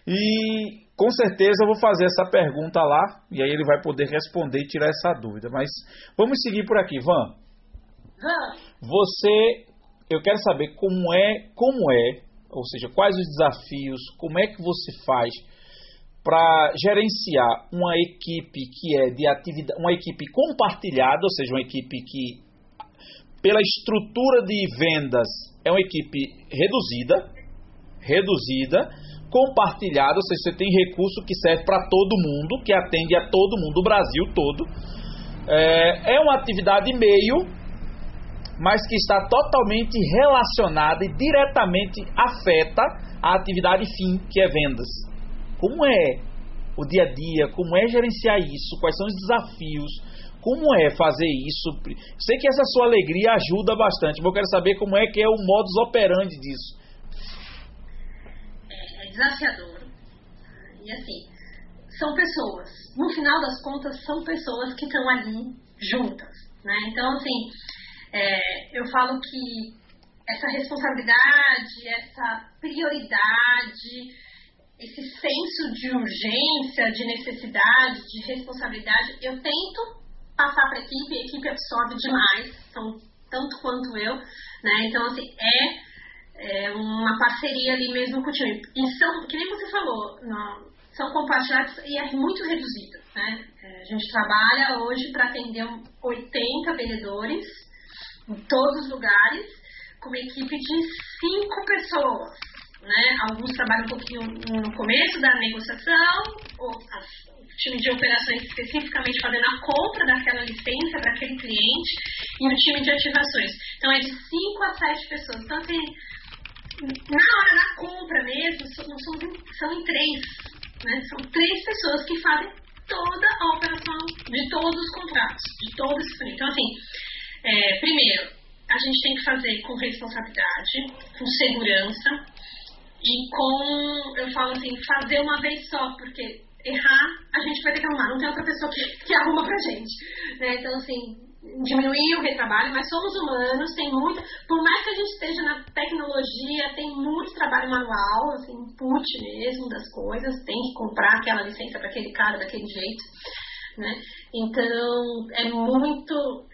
E com certeza eu vou fazer essa pergunta lá e aí ele vai poder responder e tirar essa dúvida. Mas vamos seguir por aqui, Van. Você, eu quero saber como é, como é, ou seja, quais os desafios, como é que você faz para gerenciar uma equipe que é de atividade, uma equipe compartilhada, ou seja, uma equipe que pela estrutura de vendas, é uma equipe reduzida, reduzida, compartilhada, ou seja, você tem recurso que serve para todo mundo, que atende a todo mundo, o Brasil todo. É, é uma atividade meio, mas que está totalmente relacionada e diretamente afeta a atividade fim, que é vendas. Como é o dia a dia? Como é gerenciar isso? Quais são os desafios? Como é fazer isso? Sei que essa sua alegria ajuda bastante, mas eu quero saber como é que é o modus operandi disso. É, é desafiador. E assim, são pessoas. No final das contas, são pessoas que estão ali juntas. Né? Então, assim, é, eu falo que essa responsabilidade, essa prioridade, esse senso de urgência, de necessidade, de responsabilidade, eu tento passar para a equipe, a equipe absorve demais, são tanto quanto eu, né? Então, assim, é, é uma parceria ali mesmo com o time. E são, que nem você falou, não, são compartilhados e é muito reduzido, né? É, a gente trabalha hoje para atender 80 vendedores em todos os lugares, com uma equipe de 5 pessoas, né? Alguns trabalham um pouquinho no começo da negociação, ou o time de operações especificamente fazendo a compra daquela licença para aquele cliente, e o time de ativações. Então é de 5 a 7 pessoas. Então, assim, na hora da compra mesmo, são, são em três. Né? São três pessoas que fazem toda a operação de todos os contratos, de os clientes. Então, assim, é, primeiro, a gente tem que fazer com responsabilidade, com segurança, e com, eu falo assim, fazer uma vez só, porque errar a gente vai ter que arrumar, não tem outra pessoa que, que arruma pra gente. Né? Então, assim, diminuir o retrabalho, mas somos humanos, tem muito, por mais que a gente esteja na tecnologia, tem muito trabalho manual, assim, input mesmo das coisas, tem que comprar aquela licença para aquele cara daquele jeito, né? Então, é muito,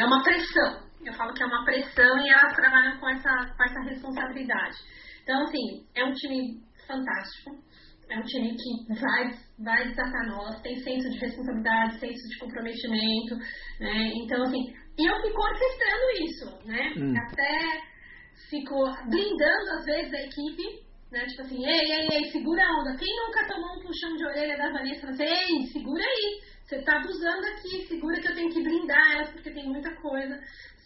é uma pressão. Eu falo que é uma pressão e elas trabalham com essa, com essa responsabilidade. Então, assim, é um time fantástico. É um time que vai, vai desafiar nós, tem senso de responsabilidade, senso de comprometimento, né? Então, assim, e eu fico orquestrando isso, né? Hum. Até fico blindando, às vezes, a equipe, né? Tipo assim, ei, ei, ei, segura a onda. Quem nunca tomou um puxão de orelha da Vanessa? Você, ei, segura aí. Você tá abusando aqui, segura que eu tenho que blindar elas, porque tem muita coisa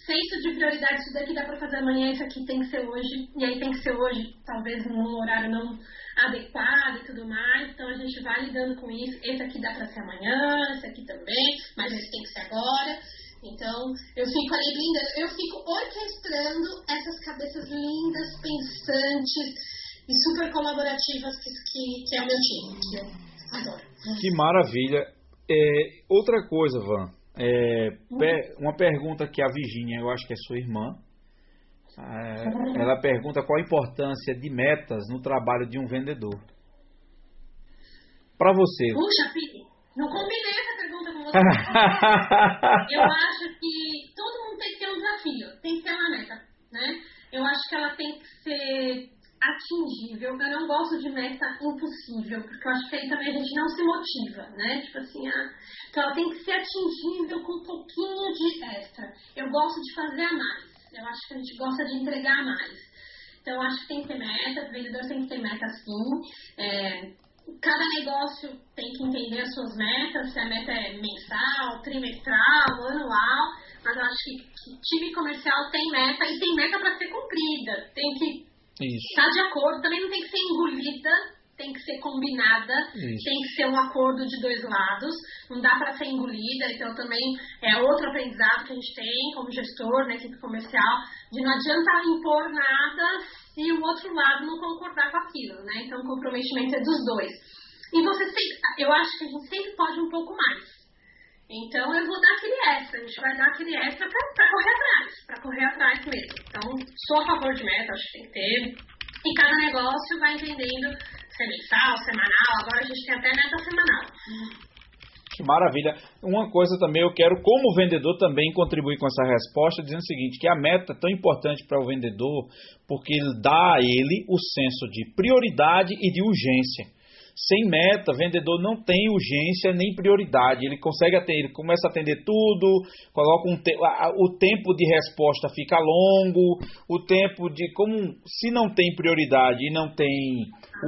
senso de prioridade, isso daqui dá para fazer amanhã, isso aqui tem que ser hoje, e aí tem que ser hoje, talvez num horário não adequado e tudo mais, então a gente vai lidando com isso, esse aqui dá para ser amanhã, esse aqui também, mas esse tem que ser agora, então eu fico ali linda, eu fico orquestrando essas cabeças lindas, pensantes e super colaborativas que, que, que é o meu time, que eu adoro. Que maravilha! É, outra coisa, Van, é, uma pergunta que a Virginia, eu acho que é sua irmã, É, ela pergunta qual a importância de metas no trabalho de um vendedor. Para você. Puxa, Felipe, não combinei essa pergunta com você. eu acho que todo mundo tem que ter um desafio, tem que ter uma meta, né? Eu acho que ela tem que ser atingível. Eu não gosto de meta impossível, porque eu acho que aí também a gente não se motiva, né? Tipo assim, ah, então ela tem que ser atingível com um pouquinho de extra. Eu gosto de fazer a mais. Eu acho que a gente gosta de entregar mais. Então, eu acho que tem que ter meta, o vendedor tem que ter meta sim. É, cada negócio tem que entender as suas metas, se a meta é mensal, trimestral, anual, mas eu acho que, que time comercial tem meta e tem meta para ser cumprida. Tem que estar de acordo, também não tem que ser engolida tem que ser combinada, Isso. tem que ser um acordo de dois lados, não dá para ser engolida, então também é outro aprendizado que a gente tem como gestor, na né, equipe comercial, de não adianta impor nada se o outro lado não concordar com aquilo, né? Então o comprometimento é dos dois. E você sempre, eu acho que a gente sempre pode um pouco mais. Então eu vou dar aquele extra, a gente vai dar aquele extra para correr atrás, para correr atrás mesmo. Então sou a favor de meta, acho que tem que ter. E cada negócio vai entendendo ser mensal, semanal, agora a gente tem até meta semanal. Que maravilha. Uma coisa também eu quero, como vendedor, também contribuir com essa resposta, dizendo o seguinte: que a meta é tão importante para o vendedor, porque ele dá a ele o senso de prioridade e de urgência. Sem meta, vendedor não tem urgência nem prioridade. Ele consegue atender, ele começa a atender tudo, coloca um te o tempo de resposta fica longo, o tempo de como se não tem prioridade e não tem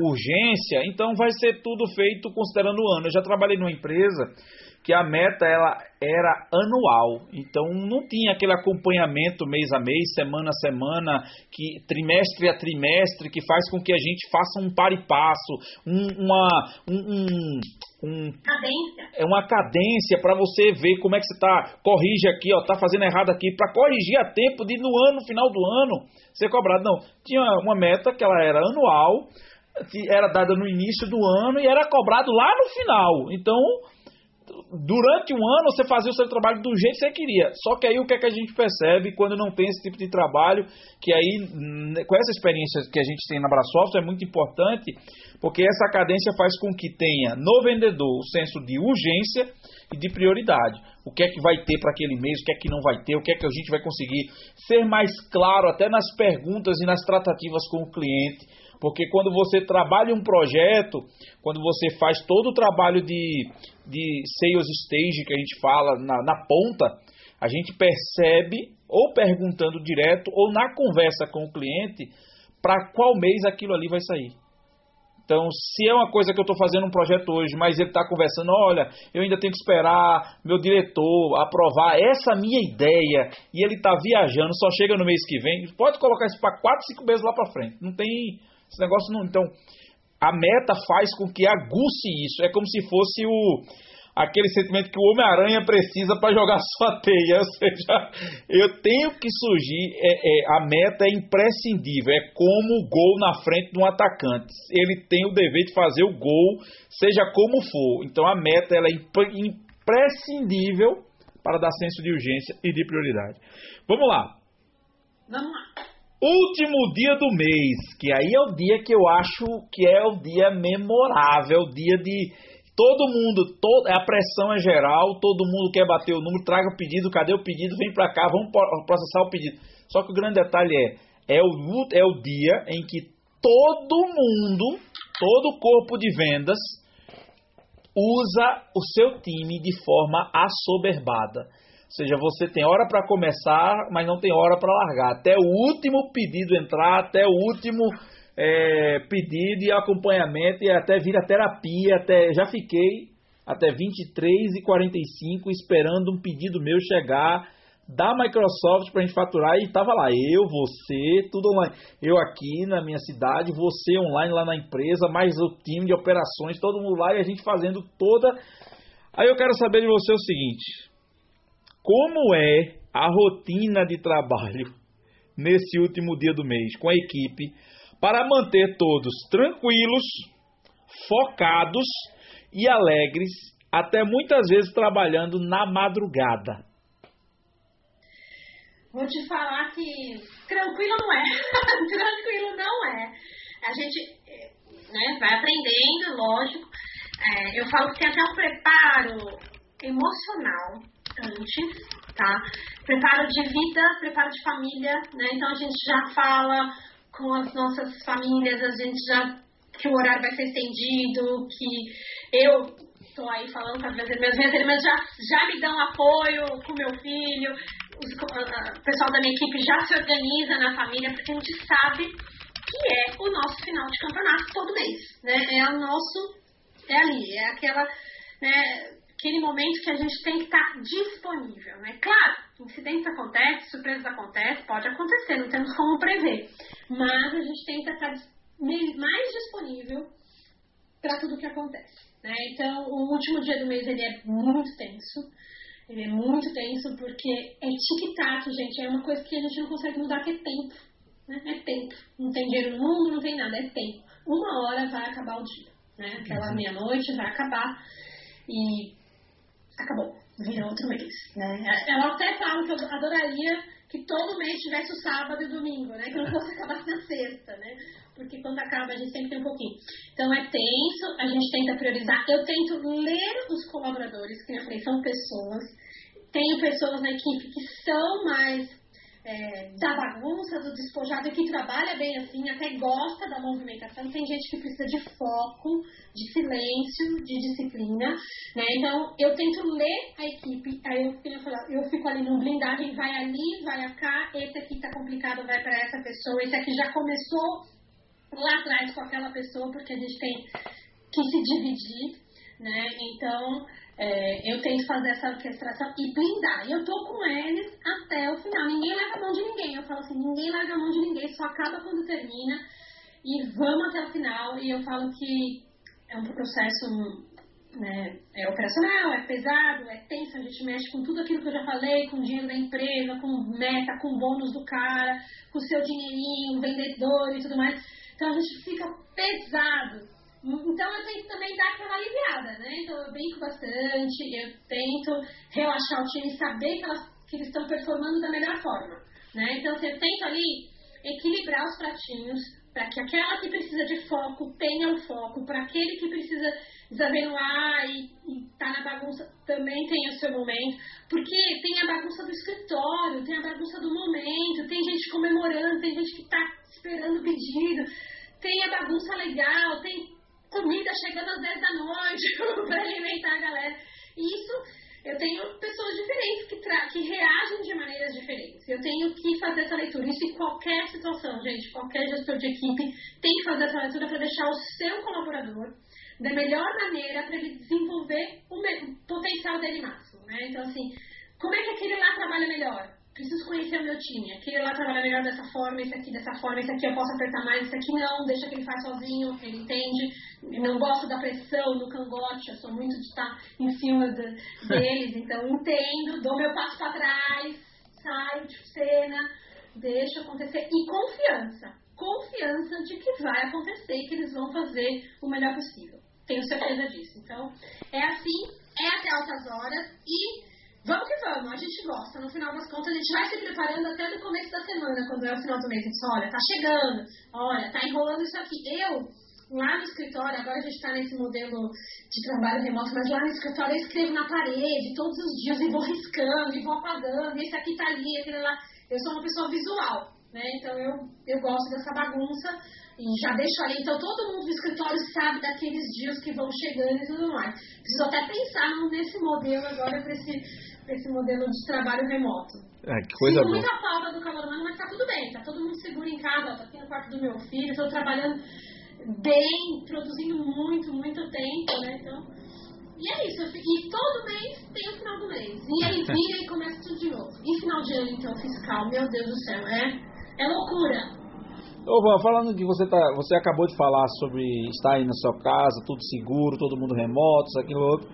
urgência, então vai ser tudo feito considerando o ano. Eu já trabalhei numa empresa que a meta ela era anual, então não tinha aquele acompanhamento mês a mês, semana a semana, que trimestre a trimestre, que faz com que a gente faça um par e passo, um, uma um, um, cadência. é uma cadência para você ver como é que você está, corrige aqui, ó, tá fazendo errado aqui, para corrigir a tempo de no ano, final do ano, ser cobrado. Não, tinha uma meta que ela era anual, era dada no início do ano e era cobrado lá no final. Então, durante um ano você fazia o seu trabalho do jeito que você queria. Só que aí o que é que a gente percebe quando não tem esse tipo de trabalho, que aí né, com essa experiência que a gente tem na Brasoft é muito importante, porque essa cadência faz com que tenha no vendedor o senso de urgência e de prioridade. O que é que vai ter para aquele mês, o que é que não vai ter, o que é que a gente vai conseguir ser mais claro até nas perguntas e nas tratativas com o cliente porque quando você trabalha um projeto, quando você faz todo o trabalho de, de sales stage que a gente fala na, na ponta, a gente percebe, ou perguntando direto, ou na conversa com o cliente, para qual mês aquilo ali vai sair. Então, se é uma coisa que eu estou fazendo um projeto hoje, mas ele está conversando, olha, eu ainda tenho que esperar meu diretor aprovar essa minha ideia e ele está viajando, só chega no mês que vem, pode colocar isso para 4, 5 meses lá para frente. Não tem, esse negócio não. Então, a meta faz com que aguce isso. É como se fosse o aquele sentimento que o Homem-Aranha precisa para jogar sua teia. Ou seja, eu tenho que surgir. É, é, a meta é imprescindível. É como o gol na frente de um atacante. Ele tem o dever de fazer o gol, seja como for. Então a meta ela é imprescindível para dar senso de urgência e de prioridade. Vamos lá. Vamos lá. Último dia do mês, que aí é o dia que eu acho que é o dia memorável, o dia de todo mundo, todo, a pressão é geral, todo mundo quer bater o número, traga o pedido, cadê o pedido, vem para cá, vamos processar o pedido. Só que o grande detalhe é, é o, é o dia em que todo mundo, todo corpo de vendas, usa o seu time de forma assoberbada. Ou seja, você tem hora para começar, mas não tem hora para largar. Até o último pedido entrar, até o último é, pedido e acompanhamento, e até vir a terapia. Até, já fiquei até 23 e 45 esperando um pedido meu chegar da Microsoft para a gente faturar e tava lá, eu, você, tudo online. Eu aqui na minha cidade, você online lá na empresa, mais o time de operações, todo mundo lá e a gente fazendo toda. Aí eu quero saber de você o seguinte: como é a rotina de trabalho nesse último dia do mês com a equipe para manter todos tranquilos, focados e alegres, até muitas vezes trabalhando na madrugada. vou te falar que tranquilo não é. tranquilo não é. A gente né, vai aprendendo, lógico. É, eu falo que tem até um preparo emocional antes, tá? Preparo de vida, preparo de família, né? Então a gente já fala com as nossas famílias, a gente já que o horário vai ser estendido, que eu estou aí falando com as minhas irmãs já, já me dão apoio com meu filho, os, o pessoal da minha equipe já se organiza na família, porque a gente sabe que é o nosso final de campeonato todo mês, né? É o nosso, é ali, é aquela, né, aquele momento que a gente tem que estar disponível, né? Claro, incidentes acontecem, surpresas acontecem, pode acontecer, não temos como prever, mas a gente tenta estar mais disponível para tudo que acontece, né? Então, o último dia do mês ele é muito tenso, ele é muito tenso porque é tic-tac, gente, é uma coisa que a gente não consegue mudar que é tempo né? É tempo. Não tem dinheiro no mundo, não tem nada, é tempo. Uma hora vai acabar o dia. Né? Aquela uhum. meia-noite vai acabar e acabou. Vira outro mês. Né? Ela até fala que eu adoraria que todo mês tivesse o sábado e o domingo, né? Que não fosse acabar na sexta, né? Porque quando acaba a gente sempre tem um pouquinho. Então é tenso, a gente tenta priorizar. Eu tento ler os colaboradores, que eu falei, são pessoas. Tenho pessoas na equipe que são mais é, da bagunça, do despojado, que trabalha bem assim, até gosta da movimentação. Tem gente que precisa de foco, de silêncio, de disciplina. Né? Então, eu tento ler a equipe, aí eu, eu, fico ali no blindagem, vai ali, vai cá, esse aqui está complicado, vai para essa pessoa, esse aqui já começou lá atrás com aquela pessoa, porque a gente tem que se dividir. Né? Então, é, eu tento fazer essa orquestração e blindar. E eu tô com eles até o final. Ninguém leva a mão de ninguém. Eu falo assim, ninguém leva a mão de ninguém, só acaba quando termina. E vamos até o final. E eu falo que é um processo né, é operacional, é pesado, é tenso, a gente mexe com tudo aquilo que eu já falei, com o dinheiro da empresa, com meta, com bônus do cara, com o seu dinheirinho, vendedor e tudo mais. Então a gente fica pesado. Então eu tento também dar aquela aliviada, né? Então eu brinco bastante, eu tento relaxar o time, saber que, elas, que eles estão performando da melhor forma, né? Então eu tento ali equilibrar os pratinhos para que aquela que precisa de foco tenha o foco, para aquele que precisa desavenuar e, e tá na bagunça também tenha o seu momento, porque tem a bagunça do escritório, tem a bagunça do momento, tem gente comemorando, tem gente que está esperando o pedido, tem a bagunça legal, tem comida chegando às 10 da noite para alimentar a galera. E isso, eu tenho pessoas diferentes que, que reagem de maneiras diferentes. Eu tenho que fazer essa leitura. Isso em qualquer situação, gente. Qualquer gestor de equipe tem que fazer essa leitura para deixar o seu colaborador da melhor maneira para ele desenvolver o potencial dele máximo. Né? Então, assim, como é que aquele lá trabalha melhor? Preciso conhecer o meu time. Aquele lá trabalha melhor dessa forma, esse aqui dessa forma, esse aqui eu posso apertar mais, esse aqui não, deixa que ele faz sozinho, ele entende. Eu não gosto da pressão no cangote, eu sou muito de estar em cima de, deles, então entendo, dou meu passo para trás, saio de cena, deixo acontecer. E confiança. Confiança de que vai acontecer, que eles vão fazer o melhor possível. Tenho certeza disso. Então, é assim, é até altas horas e Vamos que vamos, a gente gosta. No final das contas, a gente vai se preparando até no começo da semana, quando é o final do mês. A gente olha, tá chegando, olha, tá enrolando isso aqui. Eu, lá no escritório, agora a gente está nesse modelo de trabalho remoto, mas lá no escritório eu escrevo na parede todos os dias e vou riscando e vou apagando. Esse aqui tá ali, aquele lá. Eu sou uma pessoa visual, né? Então eu, eu gosto dessa bagunça e já deixo ali. Então todo mundo do escritório sabe daqueles dias que vão chegando e tudo mais. Preciso até pensar nesse modelo agora para esse esse modelo de trabalho remoto. É, que coisa Sinto muita falta do calor humano, mas tá tudo bem, tá todo mundo seguro em casa, tô aqui no quarto do meu filho, estou trabalhando bem, produzindo muito, muito tempo, né? Então, e é isso, e todo mês tem o final do mês. E aí vira e começa tudo de novo. E final de ano, então, fiscal, meu Deus do céu, é, é loucura. Ô, falando que você, tá, você acabou de falar sobre estar aí na sua casa, tudo seguro, todo mundo remoto, isso, aquilo, outro.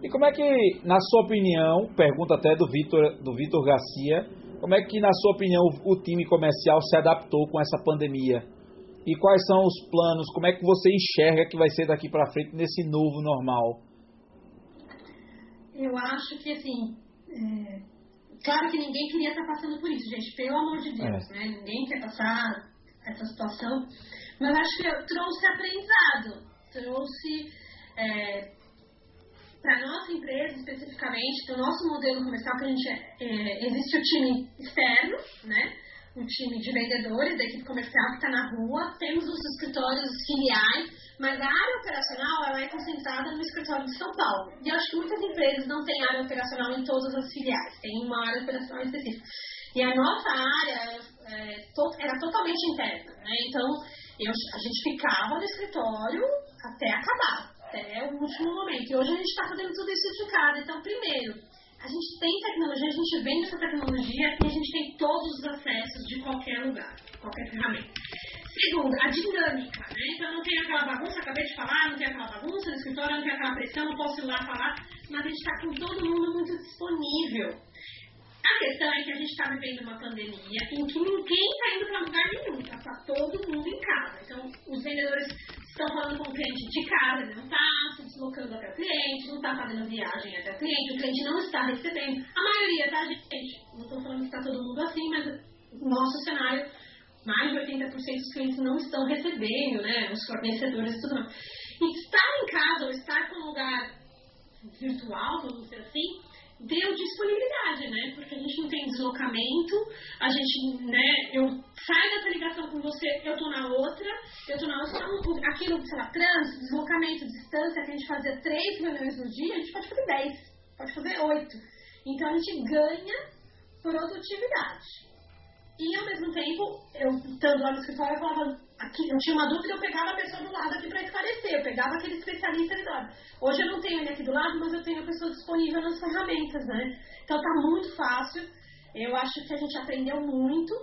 E como é que, na sua opinião, pergunta até do Vitor do Vitor Garcia, como é que, na sua opinião, o time comercial se adaptou com essa pandemia? E quais são os planos? Como é que você enxerga que vai ser daqui para frente nesse novo normal? Eu acho que, assim, é, Claro que ninguém queria estar passando por isso, gente, pelo amor de Deus, É. né? Ninguém quer passar essa situação. Mas acho que eu trouxe aprendizado, trouxe para a nossa empresa especificamente, para o nosso modelo comercial, que a gente é, é, existe o time externo, né? O time de vendedores da equipe comercial que está na rua, temos os escritórios os filiais, mas a área operacional ela é concentrada no escritório de São Paulo. E eu acho que muitas empresas não têm área operacional em todas as filiais, tem uma área operacional específica. E a nossa área é, to- era totalmente interna, né? Então eu, a gente ficava no escritório até acabar, até o último momento. E hoje a gente está fazendo tudo isso de casa. Então, primeiro, a gente tem tecnologia, a gente vende essa tecnologia e a gente tem todos os acessos de qualquer lugar, qualquer ferramenta. Segundo, a dinâmica, né? Então não tem aquela bagunça, acabei de falar, não tem aquela bagunça no escritório, não tem aquela pressão, não posso ir lá falar, mas a gente está com todo mundo muito disponível. A questão é que a gente está vivendo uma pandemia em que ninguém está indo para lugar nenhum, está tá todo mundo em casa. Então, os vendedores estão falando com o cliente de casa, ele não está se deslocando até o cliente, não está fazendo viagem até o cliente, o cliente não está recebendo. A maioria, tá, gente? Não estou falando que está todo mundo assim, mas o nosso cenário, mais de 80% dos clientes não estão recebendo, né? Os fornecedores e tudo mais. E estar em casa ou estar com um lugar virtual, vamos dizer assim, deu disponibilidade, né? Porque a gente não tem deslocamento, a gente, né? Eu saio dessa ligação com você, eu tô na outra, eu tô na outra, então, aquilo, sei lá, trânsito, deslocamento, distância, que a gente fazia três reuniões no dia, a gente pode fazer dez, pode fazer oito. Então a gente ganha produtividade. E ao mesmo tempo, eu estando lá no escritório, eu falava, aqui, eu tinha uma dúvida, eu pegava a pessoa do lado aqui para esclarecer, eu pegava aquele especialista ali do lado. Hoje eu não tenho ele aqui do lado, mas eu tenho a pessoa disponível nas ferramentas, né? Então tá muito fácil. Eu acho que a gente aprendeu muito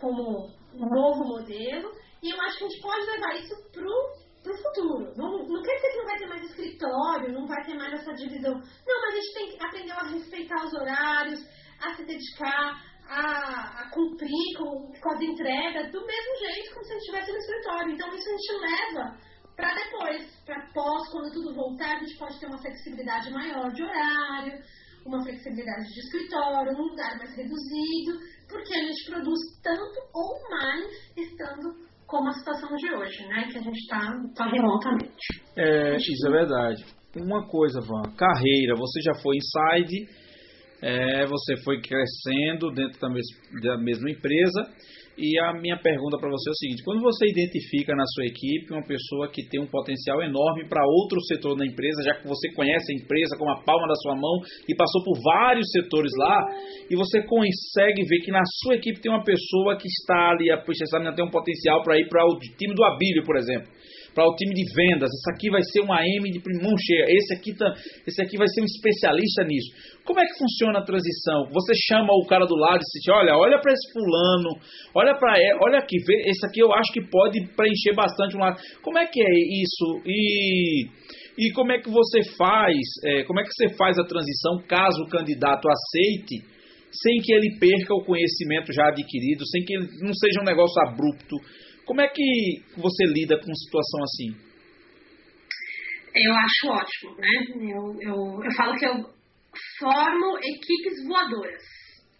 como um novo modelo e eu acho que a gente pode levar isso pro pro futuro. Não, não quer dizer que não vai ter mais escritório, não vai ter mais essa divisão. Não, mas a gente tem que aprender a respeitar os horários, a se dedicar, a, a cumprir com, com as entregas do mesmo jeito como se estivesse no escritório. Então isso a gente leva para depois, para pós, quando tudo voltar, a gente pode ter uma flexibilidade maior de horário, uma flexibilidade de escritório, um lugar mais reduzido, porque a gente produz tanto ou mais estando como a situação de hoje, né? Que a gente está tá remotamente. É, isso é verdade. Uma coisa, Van, carreira, você já foi inside, é, você foi crescendo dentro da, mes da mesma empresa. E a minha pergunta para você é o seguinte: quando você identifica na sua equipe uma pessoa que tem um potencial enorme para outro setor da empresa, já que você conhece a empresa como a palma da sua mão e passou por vários setores lá, e você consegue ver que na sua equipe tem uma pessoa que está ali, puxa, essa menina tem um potencial para ir para o time do Abílio, por exemplo para o time de vendas. Esse aqui vai ser uma M de mão cheia. Esse aqui, tá, esse aqui vai ser um especialista nisso. Como é que funciona a transição? Você chama o cara do lado e diz: Olha, olha para esse fulano, olha para olha aqui, vê, esse aqui eu acho que pode preencher bastante um lado. Como é que é isso? E e como é que você faz? É, como é que você faz a transição caso o candidato aceite? Sem que ele perca o conhecimento já adquirido, sem que ele não seja um negócio abrupto. Como é que você lida com situação assim? Eu acho ótimo, né? Eu, eu, eu falo que eu formo equipes voadoras,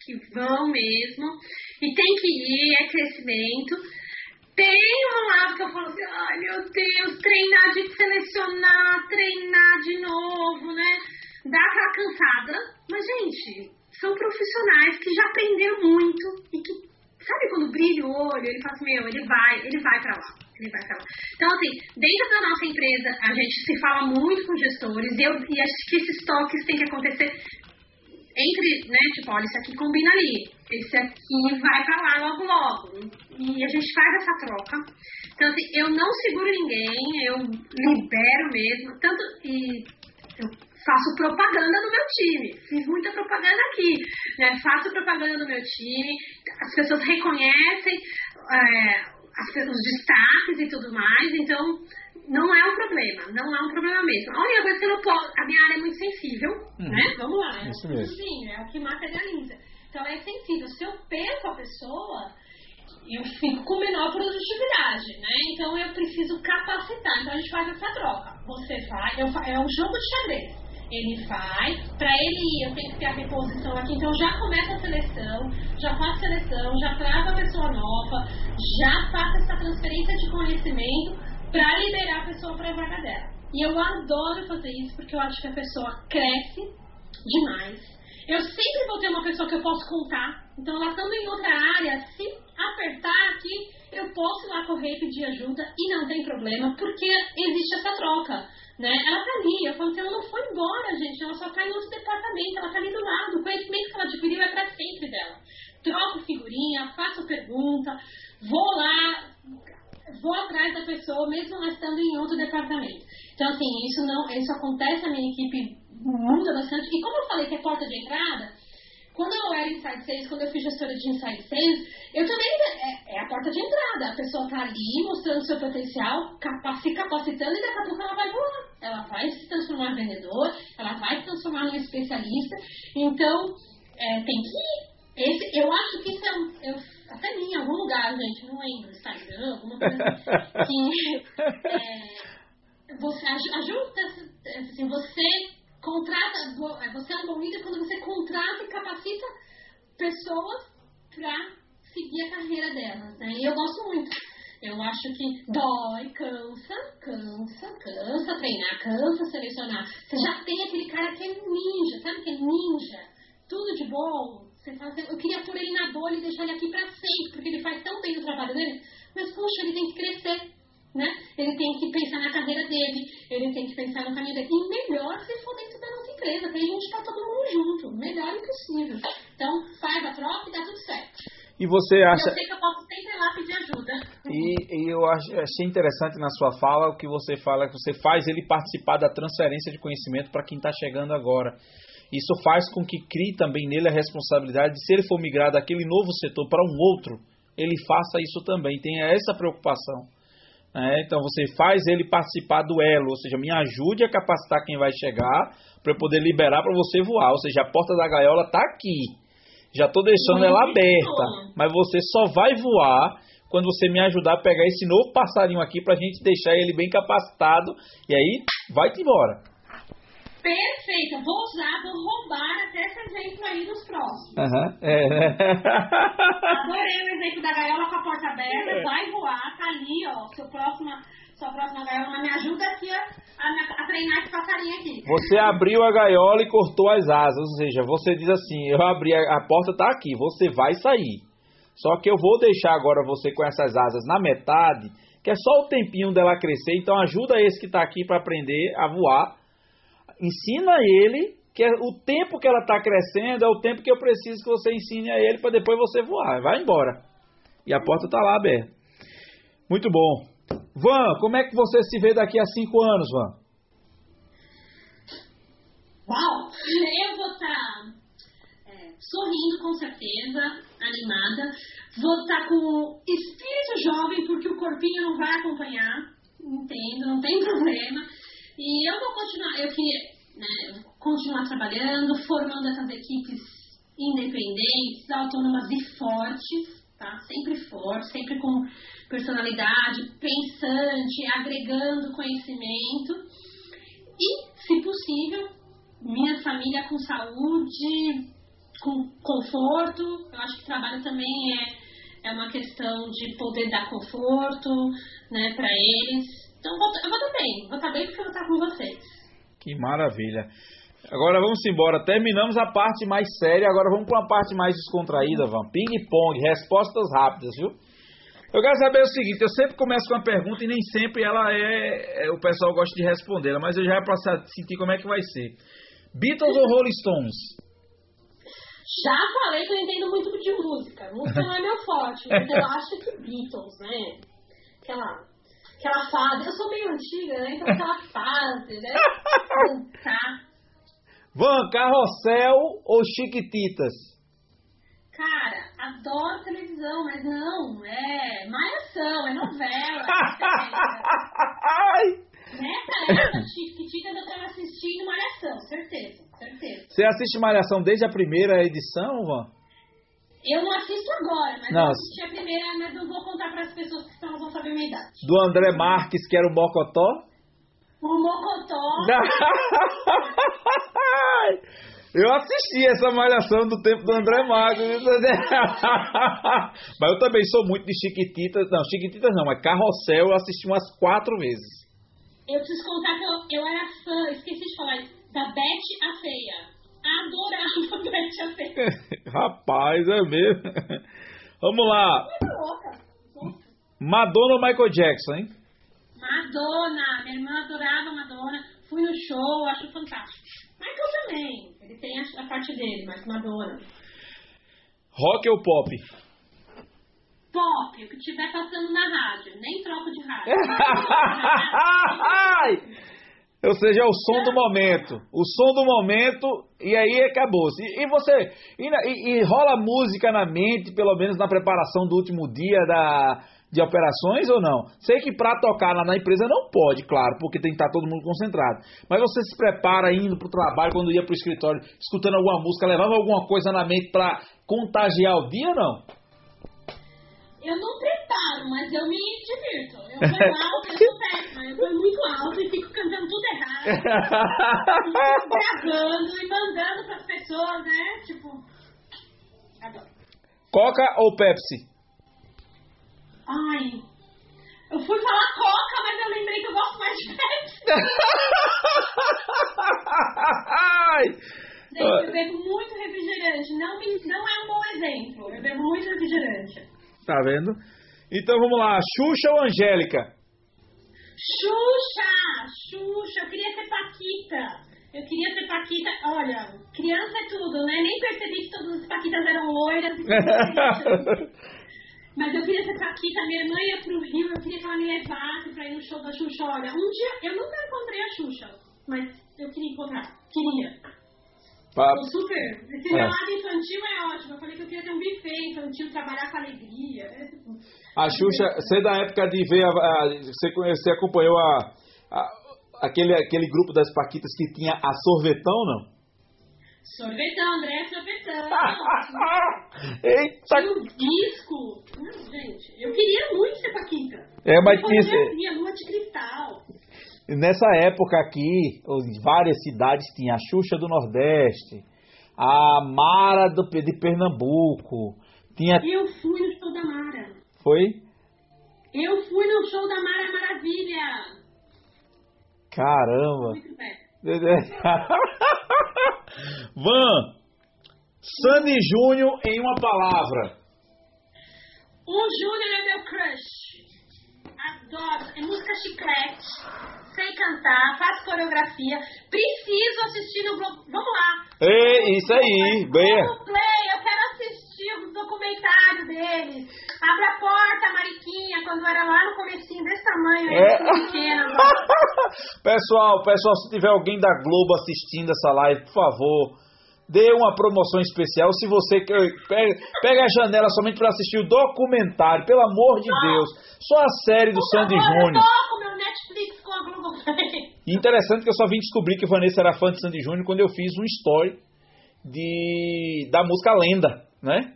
que vão mesmo, e tem que ir, é crescimento. Tem um lado que eu falo assim, ai meu Deus, treinar de selecionar, treinar de novo, né? Dá aquela cansada, mas gente, são profissionais que já aprenderam muito e que Sabe quando brilha o olho, ele fala assim, meu, ele vai, ele vai pra lá, ele vai pra lá. Então, assim, dentro da nossa empresa, a gente se fala muito com gestores e, eu, e acho que esses toques têm que acontecer entre, né, tipo, olha, isso aqui combina ali, esse aqui vai pra lá logo logo. E a gente faz essa troca. Então, assim, eu não seguro ninguém, eu libero mesmo, tanto, e eu faço propaganda no meu time. Fiz muita propaganda aqui. Né? Faço propaganda no meu time. As pessoas reconhecem é, as, os destaques e tudo mais. Então, não é um problema. Não é um problema mesmo. A única coisa que eu não posso... A minha área é muito sensível. Uhum. Né? Vamos lá. É Isso mesmo. Sim, é o que materializa. Então, é sensível. Se eu perco a pessoa eu fico com menor produtividade, né? Então eu preciso capacitar. Então a gente faz essa troca. Você faz, eu, é um jogo de xadrez. Ele faz. Para ele ir, eu tenho que ter a reposição aqui, então já começa a seleção, já faço seleção, já trago a pessoa nova, já faço essa transferência de conhecimento para liberar a pessoa para a vaga dela. E eu adoro fazer isso porque eu acho que a pessoa cresce demais. Eu sempre vou ter uma pessoa que eu posso contar. Então, ela estando em outra área, se apertar aqui, eu posso ir lá correr e pedir ajuda e não tem problema, porque existe essa troca. Né? Ela tá ali, eu falo assim, ela não foi embora, gente, ela só tá em outro departamento, ela tá ali do lado, o conhecimento que ela adquiriu é para sempre dela. Troco figurinha, faço pergunta, vou lá, vou atrás da pessoa, mesmo ela estando em outro departamento. Então, assim, isso não, isso acontece, a minha equipe muda bastante. E como eu falei que é porta de entrada, quando eu era Inside Sales, quando eu fui gestora de Inside Sales, eu também, é, é a porta de entrada. A pessoa está ali mostrando seu potencial, capa se capacitando e daqui a pouco ela vai voar. Ela vai se transformar em vendedor, ela vai se transformar em especialista. Então, é, tem que ir. Esse, eu acho que isso é um, eu até em algum lugar, gente, não lembro, Instagram, alguma coisa assim, que é, você ajuda, assim, você contrata, é, você é um bom líder quando você contrata e capacita pessoas para seguir a carreira delas, né? E eu gosto muito. Eu acho que dói, cansa, cansa, cansa treinar, cansa selecionar. Você já tem aquele cara que é ninja, sabe que é ninja? Tudo de bom. Você fala assim, eu queria pôr ele na bolha e deixar ele aqui para sempre, porque ele faz tão bem o trabalho dele. Mas, puxa, ele tem que crescer né? Ele tem que pensar na carreira dele, ele tem que pensar no caminho dele. E melhor se for dentro da nossa empresa, que a gente está todo mundo junto, melhor impossível. Então, faz a troca e dá tudo certo. E você acha. Eu sei que eu posso sempre ir lá pedir ajuda. E, e eu achei interessante na sua fala o que você fala, que você faz ele participar da transferência de conhecimento para quem está chegando agora. Isso faz com que crie também nele a responsabilidade de, se ele for migrar daquele novo setor para um outro, ele faça isso também. Tenha essa preocupação. É, então você faz ele participar do elo, ou seja, me ajude a capacitar quem vai chegar para eu poder liberar para você voar. Ou seja, a porta da gaiola está aqui. Já estou deixando ela aberta, mas você só vai voar quando você me ajudar a pegar esse novo passarinho aqui para a gente deixar ele bem capacitado e aí vai-te embora. Perfeita, vou usar, vou roubar até esse exemplo aí nos próximos. Uhum. É. Adorei o exemplo da gaiola com a porta aberta, é. vai voar, tá ali, ó, seu próxima, sua próxima gaiola, me ajuda aqui a, a, a, treinar esse passarinho aqui. Você abriu a gaiola e cortou as asas, ou seja, você diz assim, eu abri, a, a porta tá aqui, você vai sair. Só que eu vou deixar agora você com essas asas na metade, que é só o tempinho dela crescer, então ajuda esse que está aqui para aprender a voar ensina ele que é o tempo que ela está crescendo é o tempo que eu preciso que você ensine a ele para depois você voar. Vai embora. E a porta está lá aberta. Muito bom. Van, como é que você se vê daqui a cinco anos, Van? Uau! Eu vou estar tá, é, sorrindo com certeza, animada. Vou estar tá com o espírito jovem, porque o corpinho não vai acompanhar. Entendo, não tem problema. E eu vou continuar, eu queria né, continuar trabalhando, formando essas equipes independentes, autônomas e fortes, tá? Sempre fortes, sempre com personalidade, pensante, agregando conhecimento. E, se possível, minha família com saúde, com conforto. Eu acho que trabalho também é, é uma questão de poder dar conforto né, para eles. Então eu vou estar bem, vou estar bem porque eu vou estar com vocês. Que maravilha. Agora vamos embora. Terminamos a parte mais séria, agora vamos para uma parte mais descontraída, Van. Ping-pong, respostas rápidas, viu? Eu quero saber o seguinte, eu sempre começo com uma pergunta e nem sempre ela é, é o pessoal gosta de responder, mas eu já é para sentir como é que vai ser. Beatles ou Rolling Stones? Já falei que eu entendo muito de música. Música não é meu forte, mas eu acho que Beatles, né? Aquela aquela fase. Eu sou meio antiga, né? Então aquela fase, né? Cantar. Van, Carrossel ou Chiquititas? Cara, adoro televisão, mas não, é malhação, é novela. Nessa época, Chiquititas eu tava assistindo malhação, certeza, certeza. Você assiste malhação desde a primeira edição, Van? Eu não assisto agora, mas não. eu assisti a primeira, mas não vou contar para as pessoas que estão, vão saber a minha idade. Do André Marques, que era o Mocotó? O Mocotó. Eu assisti essa malhação do tempo do André Magro. mas eu também sou muito de Chiquititas. Não, Chiquititas não, mas Carrossel eu assisti umas quatro vezes. Eu preciso contar que eu, eu era fã, esqueci de falar, da Beth a Feia. Adorava a Beth a Feia. Rapaz, é mesmo. Vamos lá. Madonna ou Michael Jackson, hein? Madonna. Minha irmã adorava Madonna. Fui no show, acho fantástico. Michael também. Ele tem a, a parte dele, mas Madonna. Rock ou pop? Pop, o que estiver passando na rádio. Nem troco de rádio. Ou seja, é o som do momento. O som do momento, e aí acabou. E, e você. E, e, rola música na mente, pelo menos na preparação do último dia da, de operações ou não? Sei que para tocar lá na empresa não pode, claro, porque tem que estar todo mundo concentrado. Mas você se prepara indo para o trabalho, quando ia para o escritório, escutando alguma música, levava alguma coisa na mente para contagiar o dia ou não? Eu não preparo, mas eu me divirto. Eu sou alta, eu sou péssima. Eu sou muito alta e fico cantando tudo errado. fico gravando e mandando pras pessoas, né? Tipo. Adoro. Coca ou Pepsi? Ai. Eu fui falar Coca, mas eu lembrei que eu gosto mais de Pepsi. Gente, eu bebo muito refrigerante. Não, não é um bom exemplo. Eu bebo muito refrigerante. Tá vendo? Então vamos lá, Xuxa ou Angélica? Xuxa! Xuxa, eu queria ser Paquita. Eu queria ser Paquita. Olha, criança é tudo, né? Nem percebi que todas as Paquitas eram loiras. Mas eu queria ser Paquita. Minha irmã ia pro Rio, eu queria que ela me levasse pra ir no show da Xuxa. Olha, um dia eu nunca encontrei a Xuxa, mas eu queria encontrar. Queria. Pra... super. Esse é. lado infantil é ótimo. Eu falei que eu queria ter um buffet infantil, trabalhar com alegria. Né? A Xuxa, você é da época de ver, a, a, você, você acompanhou a, a, aquele, aquele grupo das Paquitas que tinha a Sorvetão, não? Sorvetão, André Sorvetão. Eita! Tinha um disco. Hum, gente, eu queria muito ser Paquita. É, mas tinha... Eu lua de cristal. Nessa época aqui, várias cidades tinham a Xuxa do Nordeste, a Mara do, de Pernambuco. Tinha... Eu fui no show da Mara. Foi? Eu fui no show da Mara Maravilha. Caramba. Muito Van, Sandy Júnior em uma palavra. O Júnior é meu crush. Adoro. É música chiclete sei cantar, faço coreografia, preciso assistir no Globo. Vamos lá. Ei, isso aí, bem. Play, eu quero assistir o documentário deles. Abre a porta, Mariquinha, quando era lá no comecinho desse tamanho, é. pequena. pessoal, pessoal, se tiver alguém da Globo assistindo essa live, por favor, dê uma promoção especial. Se você pega a janela somente para assistir o documentário, pelo amor de Deus. Só a série do Sandy Júnior. Interessante que eu só vim descobrir que Vanessa era fã de Sandy Júnior quando eu fiz um story de da música Lenda, né?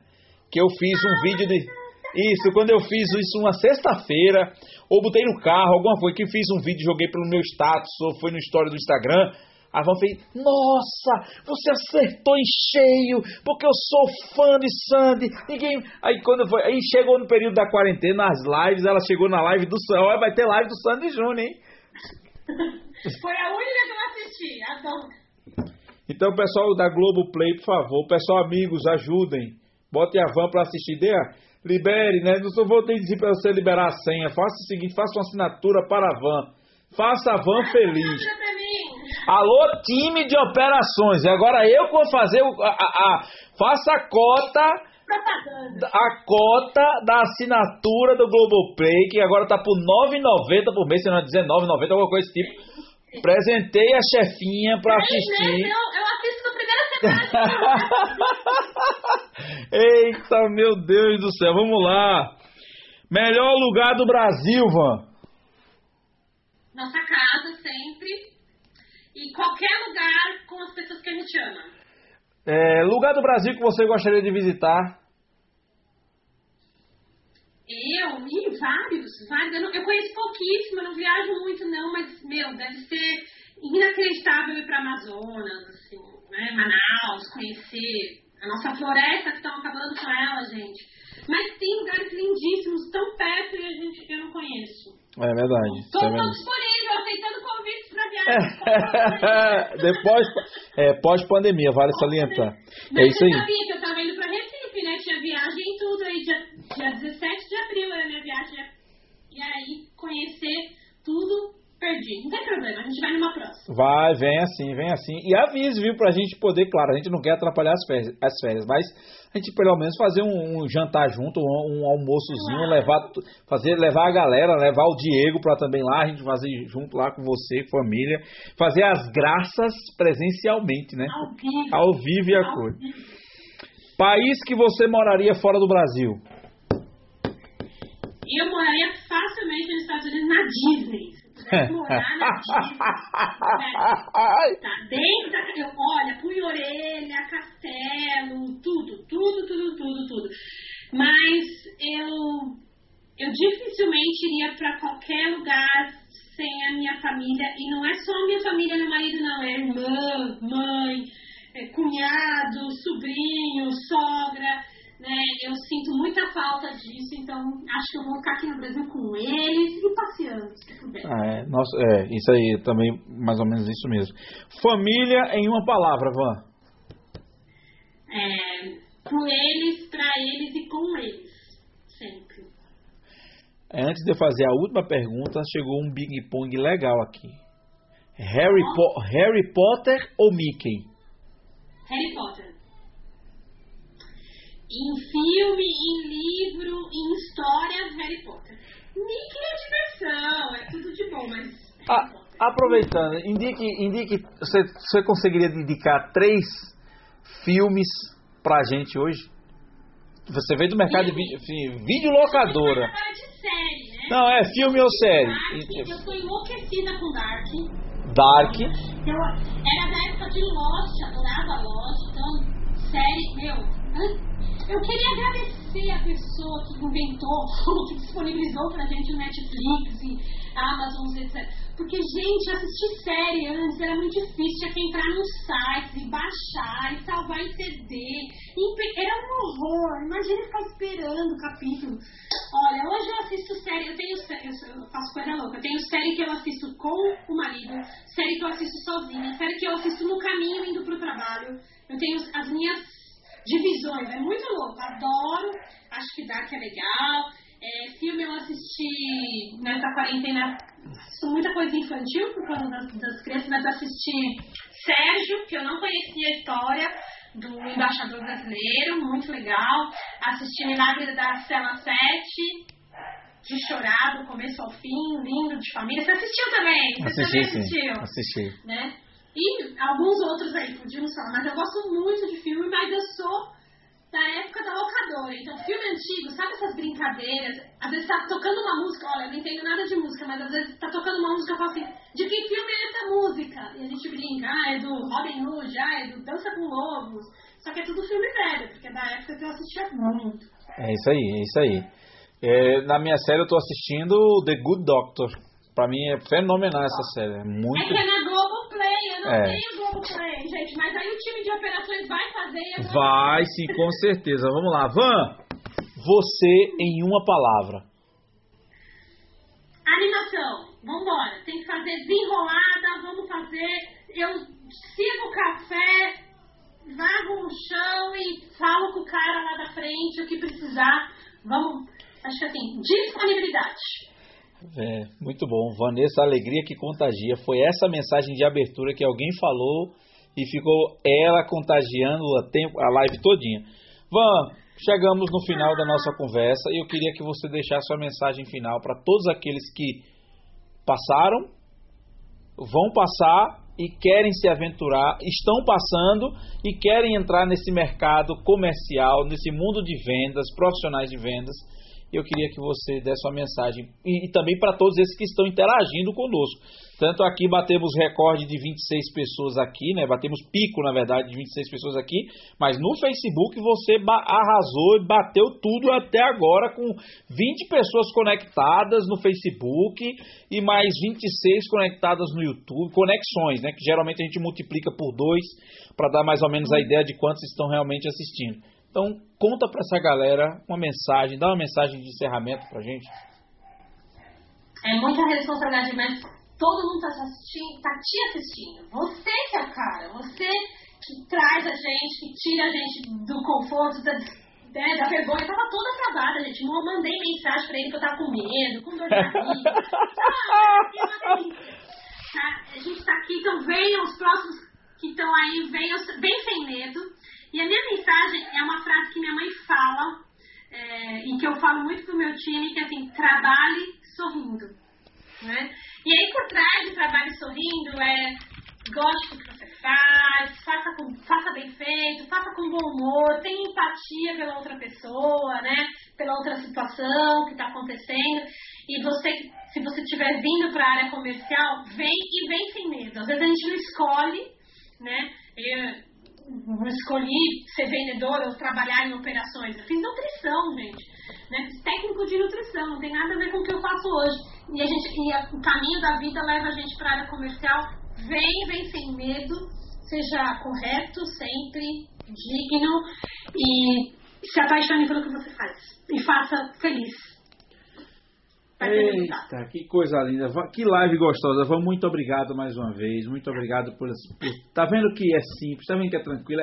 Que eu fiz um vídeo de isso, quando eu fiz isso uma sexta-feira, ou botei no carro, alguma coisa, que fiz um vídeo, joguei pelo meu status, ou foi no story do Instagram, a Van fez, nossa, você acertou em cheio, porque eu sou fã de Sandy. Ninguém. Aí quando foi. Aí chegou no período da quarentena, nas lives, ela chegou na live do Sandy. Vai ter live do Sandy Júnior, hein? Foi a única que eu assisti, adoro. Então, pessoal da Globo Play, por favor, pessoal, amigos, ajudem. Bote a van para assistir. Dê, libere, né? Não só vou ter que dizer para você liberar a senha. Faça o seguinte, faça uma assinatura para a van. Faça a van feliz. Alô, time de operações. Agora eu vou fazer o, a, a, a, faça a cota a cota da assinatura do Globoplay, que agora tá por R$ 9,90 por mês, se não é R$19,90, alguma coisa desse tipo. Presentei a chefinha pra assistir. Eu, eu assisto na primeira semana. Eita, meu Deus do céu, vamos lá. Melhor lugar do Brasil, Van. Nossa casa, sempre. E qualquer lugar com as pessoas que a gente ama. É, lugar do Brasil que você gostaria de visitar? Eu e vários, vários. Eu, não, eu conheço pouquíssimo, eu não viajo muito não, mas, meu, deve ser inacreditável ir para Amazonas, assim, né, Manaus, conhecer a nossa floresta que estão acabando com ela, gente. Mas tem lugares lindíssimos tão perto e a gente eu não conheço. É verdade. Estou é disponível, aceitando convites para viajar. Depois, é, pós-pandemia, vale salientar. Mas é isso aí. Sabia que eu estava indo para Recife, né? Tinha viagem e tudo aí, dia, dia 17 de abril era minha viagem. E aí, conhecer tudo perdi. Não tem problema, a gente vai numa próxima. Vai, vem assim, vem assim. E avise, viu, pra gente poder, claro, a gente não quer atrapalhar as férias, as férias mas a gente pelo menos fazer um, um jantar junto, um, um almoçozinho, claro. levar, fazer, levar a galera, levar o Diego pra também lá, a gente fazer junto lá com você, família, fazer as graças presencialmente, né? Ao vivo. Ao vivo e a cor. País que você moraria fora do Brasil? Eu moraria facilmente nos Estados Unidos na Disney morar na Disney. tá dentro da. Olha, punho orelha, castelo, tudo, tudo, tudo, tudo, tudo. Mas eu, eu dificilmente iria para qualquer lugar sem a minha família. E não é só a minha família, meu marido, não. É irmã, mãe, é cunhado, sobrinho, sogra né? Eu sinto muita falta disso, então acho que eu vou ficar aqui no Brasil com eles e passeando, se puder. Ah, é, nossa, é, isso aí também, mais ou menos isso mesmo. Família em uma palavra, Van. É, com eles, para eles e com eles, sempre. É, antes de eu fazer a última pergunta, chegou um Big Pong legal aqui. Harry, oh. po Harry Potter ou Mickey? Harry Potter em filme, em livro, em história, Harry Potter. Mickey é diversão, é tudo de bom, mas. Ah, aproveitando, indique, indique você, você conseguiria indicar três filmes pra gente hoje? Você veio do mercado de vídeo, vídeo locadora. De série, né? Não, é filme ou série? Dark, eu tô enlouquecida com Dark. Dark. Eu, era da época de Lost, adorava Lost, então, série, meu, eu queria agradecer a pessoa que inventou, que disponibilizou pra gente o Netflix e Amazon, etc. Porque, gente, assistir série antes era muito difícil, tinha que entrar nos sites e baixar e salvar em CD. Era um horror. Imagina ficar esperando o capítulo. Olha, hoje eu assisto série, eu tenho eu faço coisa louca. Eu tenho série que eu assisto com o marido, série que eu assisto sozinha, série que eu assisto no caminho indo pro trabalho. Eu tenho as minhas divisões. É muito louco. Adoro. Acho que Dark é legal. É, filme eu assisti nessa quarentena. Assisto muita coisa infantil por causa das, das crianças, mas assisti Sérgio, que eu não conhecia a história do embaixador brasileiro, muito legal. Assisti Milagre da Cela 7, de chorar do começo ao fim, lindo, de família. Você assistiu também? Você assisti, também assistiu? Sim. Assisti. Né? E alguns outros aí, podíamos falar. Mas eu gosto muito de filme, mas eu sou da época da locadora. Então, filme antigo, sabe essas brincadeiras? Às vezes tá tocando uma música, olha, eu não entendo nada de música, mas às vezes tá tocando uma música e eu falo assim, de que filme é essa música? E a gente brinca, ah, é do Robin Hood, ah, é do Dança com Lobos. Só que é tudo filme velho, porque é da época que eu assistia muito. É isso aí, é isso aí. É, na minha série eu tô assistindo The Good Doctor. Pra mim é fenomenal essa série. É muito. É que é na Eu não é. tenho Globoplay, gente. Mas aí o time de operações vai fazer. Vai sim, com certeza. Vamos lá. Van, você em uma palavra. Animação. Vambora. Tem que fazer desenrolada. Vamos fazer. Eu sigo o café, varro o chão e falo com o cara lá da frente o que precisar. Vamos. Acho que assim, disponibilidade. É, muito bom. Vanessa, alegria que contagia. Foi essa mensagem de abertura que alguém falou e ficou ela contagiando a, a live todinha. Van, chegamos no final da nossa conversa e eu queria que você deixasse sua mensagem final para todos aqueles que passaram, vão passar e querem se aventurar, estão passando e querem entrar nesse mercado comercial, nesse mundo de vendas, profissionais de vendas E eu queria que você desse uma mensagem. E, e também para todos esses que estão interagindo conosco. Tanto aqui batemos recorde de 26 pessoas aqui, né? Batemos pico, na verdade, de 26 pessoas aqui. Mas no Facebook você arrasou e bateu tudo até agora com 20 pessoas conectadas no Facebook e mais 26 conectadas no YouTube. Conexões, né? Que geralmente a gente multiplica por dois para dar mais ou menos a ideia de quantos estão realmente assistindo. Então, conta para essa galera uma mensagem, dá uma mensagem de encerramento pra gente. É muita responsabilidade, mas todo mundo tá, assistindo, tá te assistindo. Você que é o cara, você que traz a gente, que tira a gente do conforto, da, né, da vergonha. Eu tava toda travada, gente. Eu mandei mensagem pra ele que eu tava com medo, com dor de barriga. ah, tá, a gente tá aqui, então venham os próximos que estão aí, venham bem sem medo. E a minha mensagem é uma frase que minha mãe fala, é, e que eu falo muito pro meu time, que é assim, trabalhe sorrindo. Né? E aí por trás de trabalhe sorrindo é goste do que você faz, faça, com, faça bem feito, faça com bom humor, tenha empatia pela outra pessoa, né? Pela outra situação que está acontecendo. E você, se você estiver vindo para a área comercial, vem e vem sem medo. Às vezes a gente não escolhe, né? Eu, escolhi ser vendedora ou trabalhar em operações. Eu fiz nutrição, gente. Né? Fiz técnico de nutrição, não tem nada a ver com o que eu faço hoje. E, a gente, e a, o caminho da vida leva a gente para a área comercial. Vem, vem sem medo, seja correto, sempre, digno e se apaixone pelo que você faz. E faça feliz. Eita, que coisa linda. Que live gostosa. Vamos, muito obrigado mais uma vez. Muito obrigado por, por. Tá vendo que é simples, tá vendo que é tranquilo.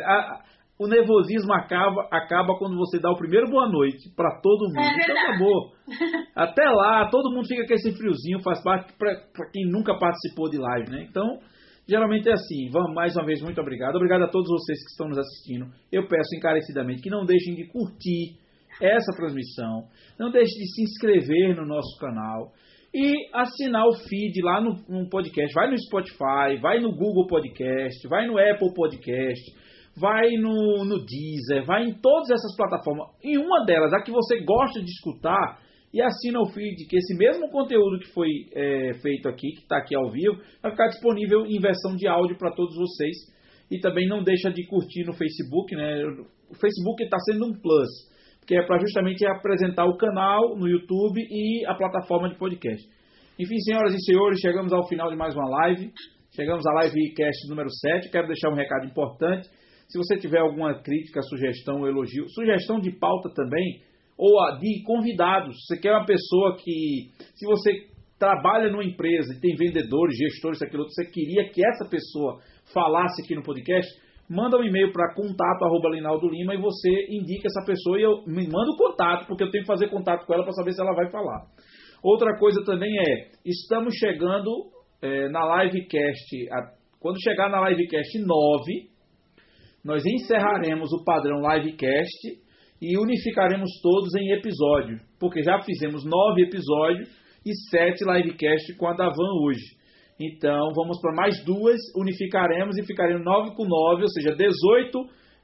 O nervosismo acaba, acaba quando você dá o primeiro boa noite para todo mundo. É então acabou. Até lá, todo mundo fica com esse friozinho, faz parte para quem nunca participou de live, né? Então, geralmente é assim. Vamos mais uma vez, muito obrigado. Obrigado a todos vocês que estão nos assistindo. Eu peço encarecidamente que não deixem de curtir essa transmissão. Não deixe de se inscrever no nosso canal e assinar o feed lá no, no, podcast. Vai no Spotify, vai no Google Podcast, vai no Apple Podcast, vai no, no Deezer, vai em todas essas plataformas. Em uma delas, a que você gosta de escutar, e assina o feed, que esse mesmo conteúdo que foi é, feito aqui, que está aqui ao vivo, vai ficar disponível em versão de áudio para todos vocês. E também não deixa de curtir no Facebook, né? O Facebook está sendo um plus que é para justamente apresentar o canal no YouTube e a plataforma de podcast. Enfim, senhoras e senhores, chegamos ao final de mais uma live. Chegamos à livecast número 7. Quero deixar um recado importante. Se você tiver alguma crítica, sugestão elogio, sugestão de pauta também, ou de convidados. Você quer uma pessoa que, se você trabalha numa empresa e tem vendedores, gestores, aquilo outro, você queria que essa pessoa falasse aqui no podcast, manda um e-mail para contato arroba Linaldo Lima e você indica essa pessoa e eu me manda o contato, porque eu tenho que fazer contato com ela para saber se ela vai falar. Outra coisa também é, estamos chegando é, na livecast, a, quando chegar na livecast 9, nós encerraremos o padrão livecast e unificaremos todos em episódio, porque já fizemos nove episódios e sete livecast com a Davan hoje. Então, vamos para mais duas, unificaremos e ficaremos 9 com 9, ou seja, 18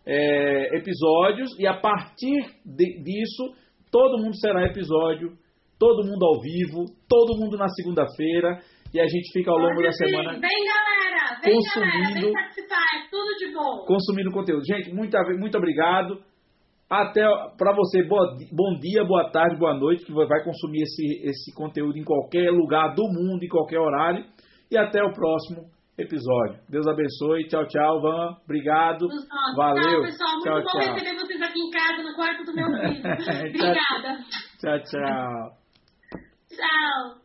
é, episódios, e a partir de, disso, todo mundo será episódio, todo mundo ao vivo, todo mundo na segunda-feira, e a gente fica ao longo Pode da semana. Vem, galera! Vem, consumindo, galera! Vem participar, é tudo de bom! Consumindo conteúdo. Gente, muito, muito obrigado. Até para você, boa, bom dia, boa tarde, boa noite, que vai consumir esse, esse conteúdo em qualquer lugar do mundo, em qualquer horário. E até o próximo episódio. Deus abençoe. Tchau, tchau, Van. Obrigado. Valeu. Tchau, pessoal. Muito tchau, bom tchau. receber vocês aqui em casa, no quarto do meu filho. Obrigada. Tchau, tchau. Tchau.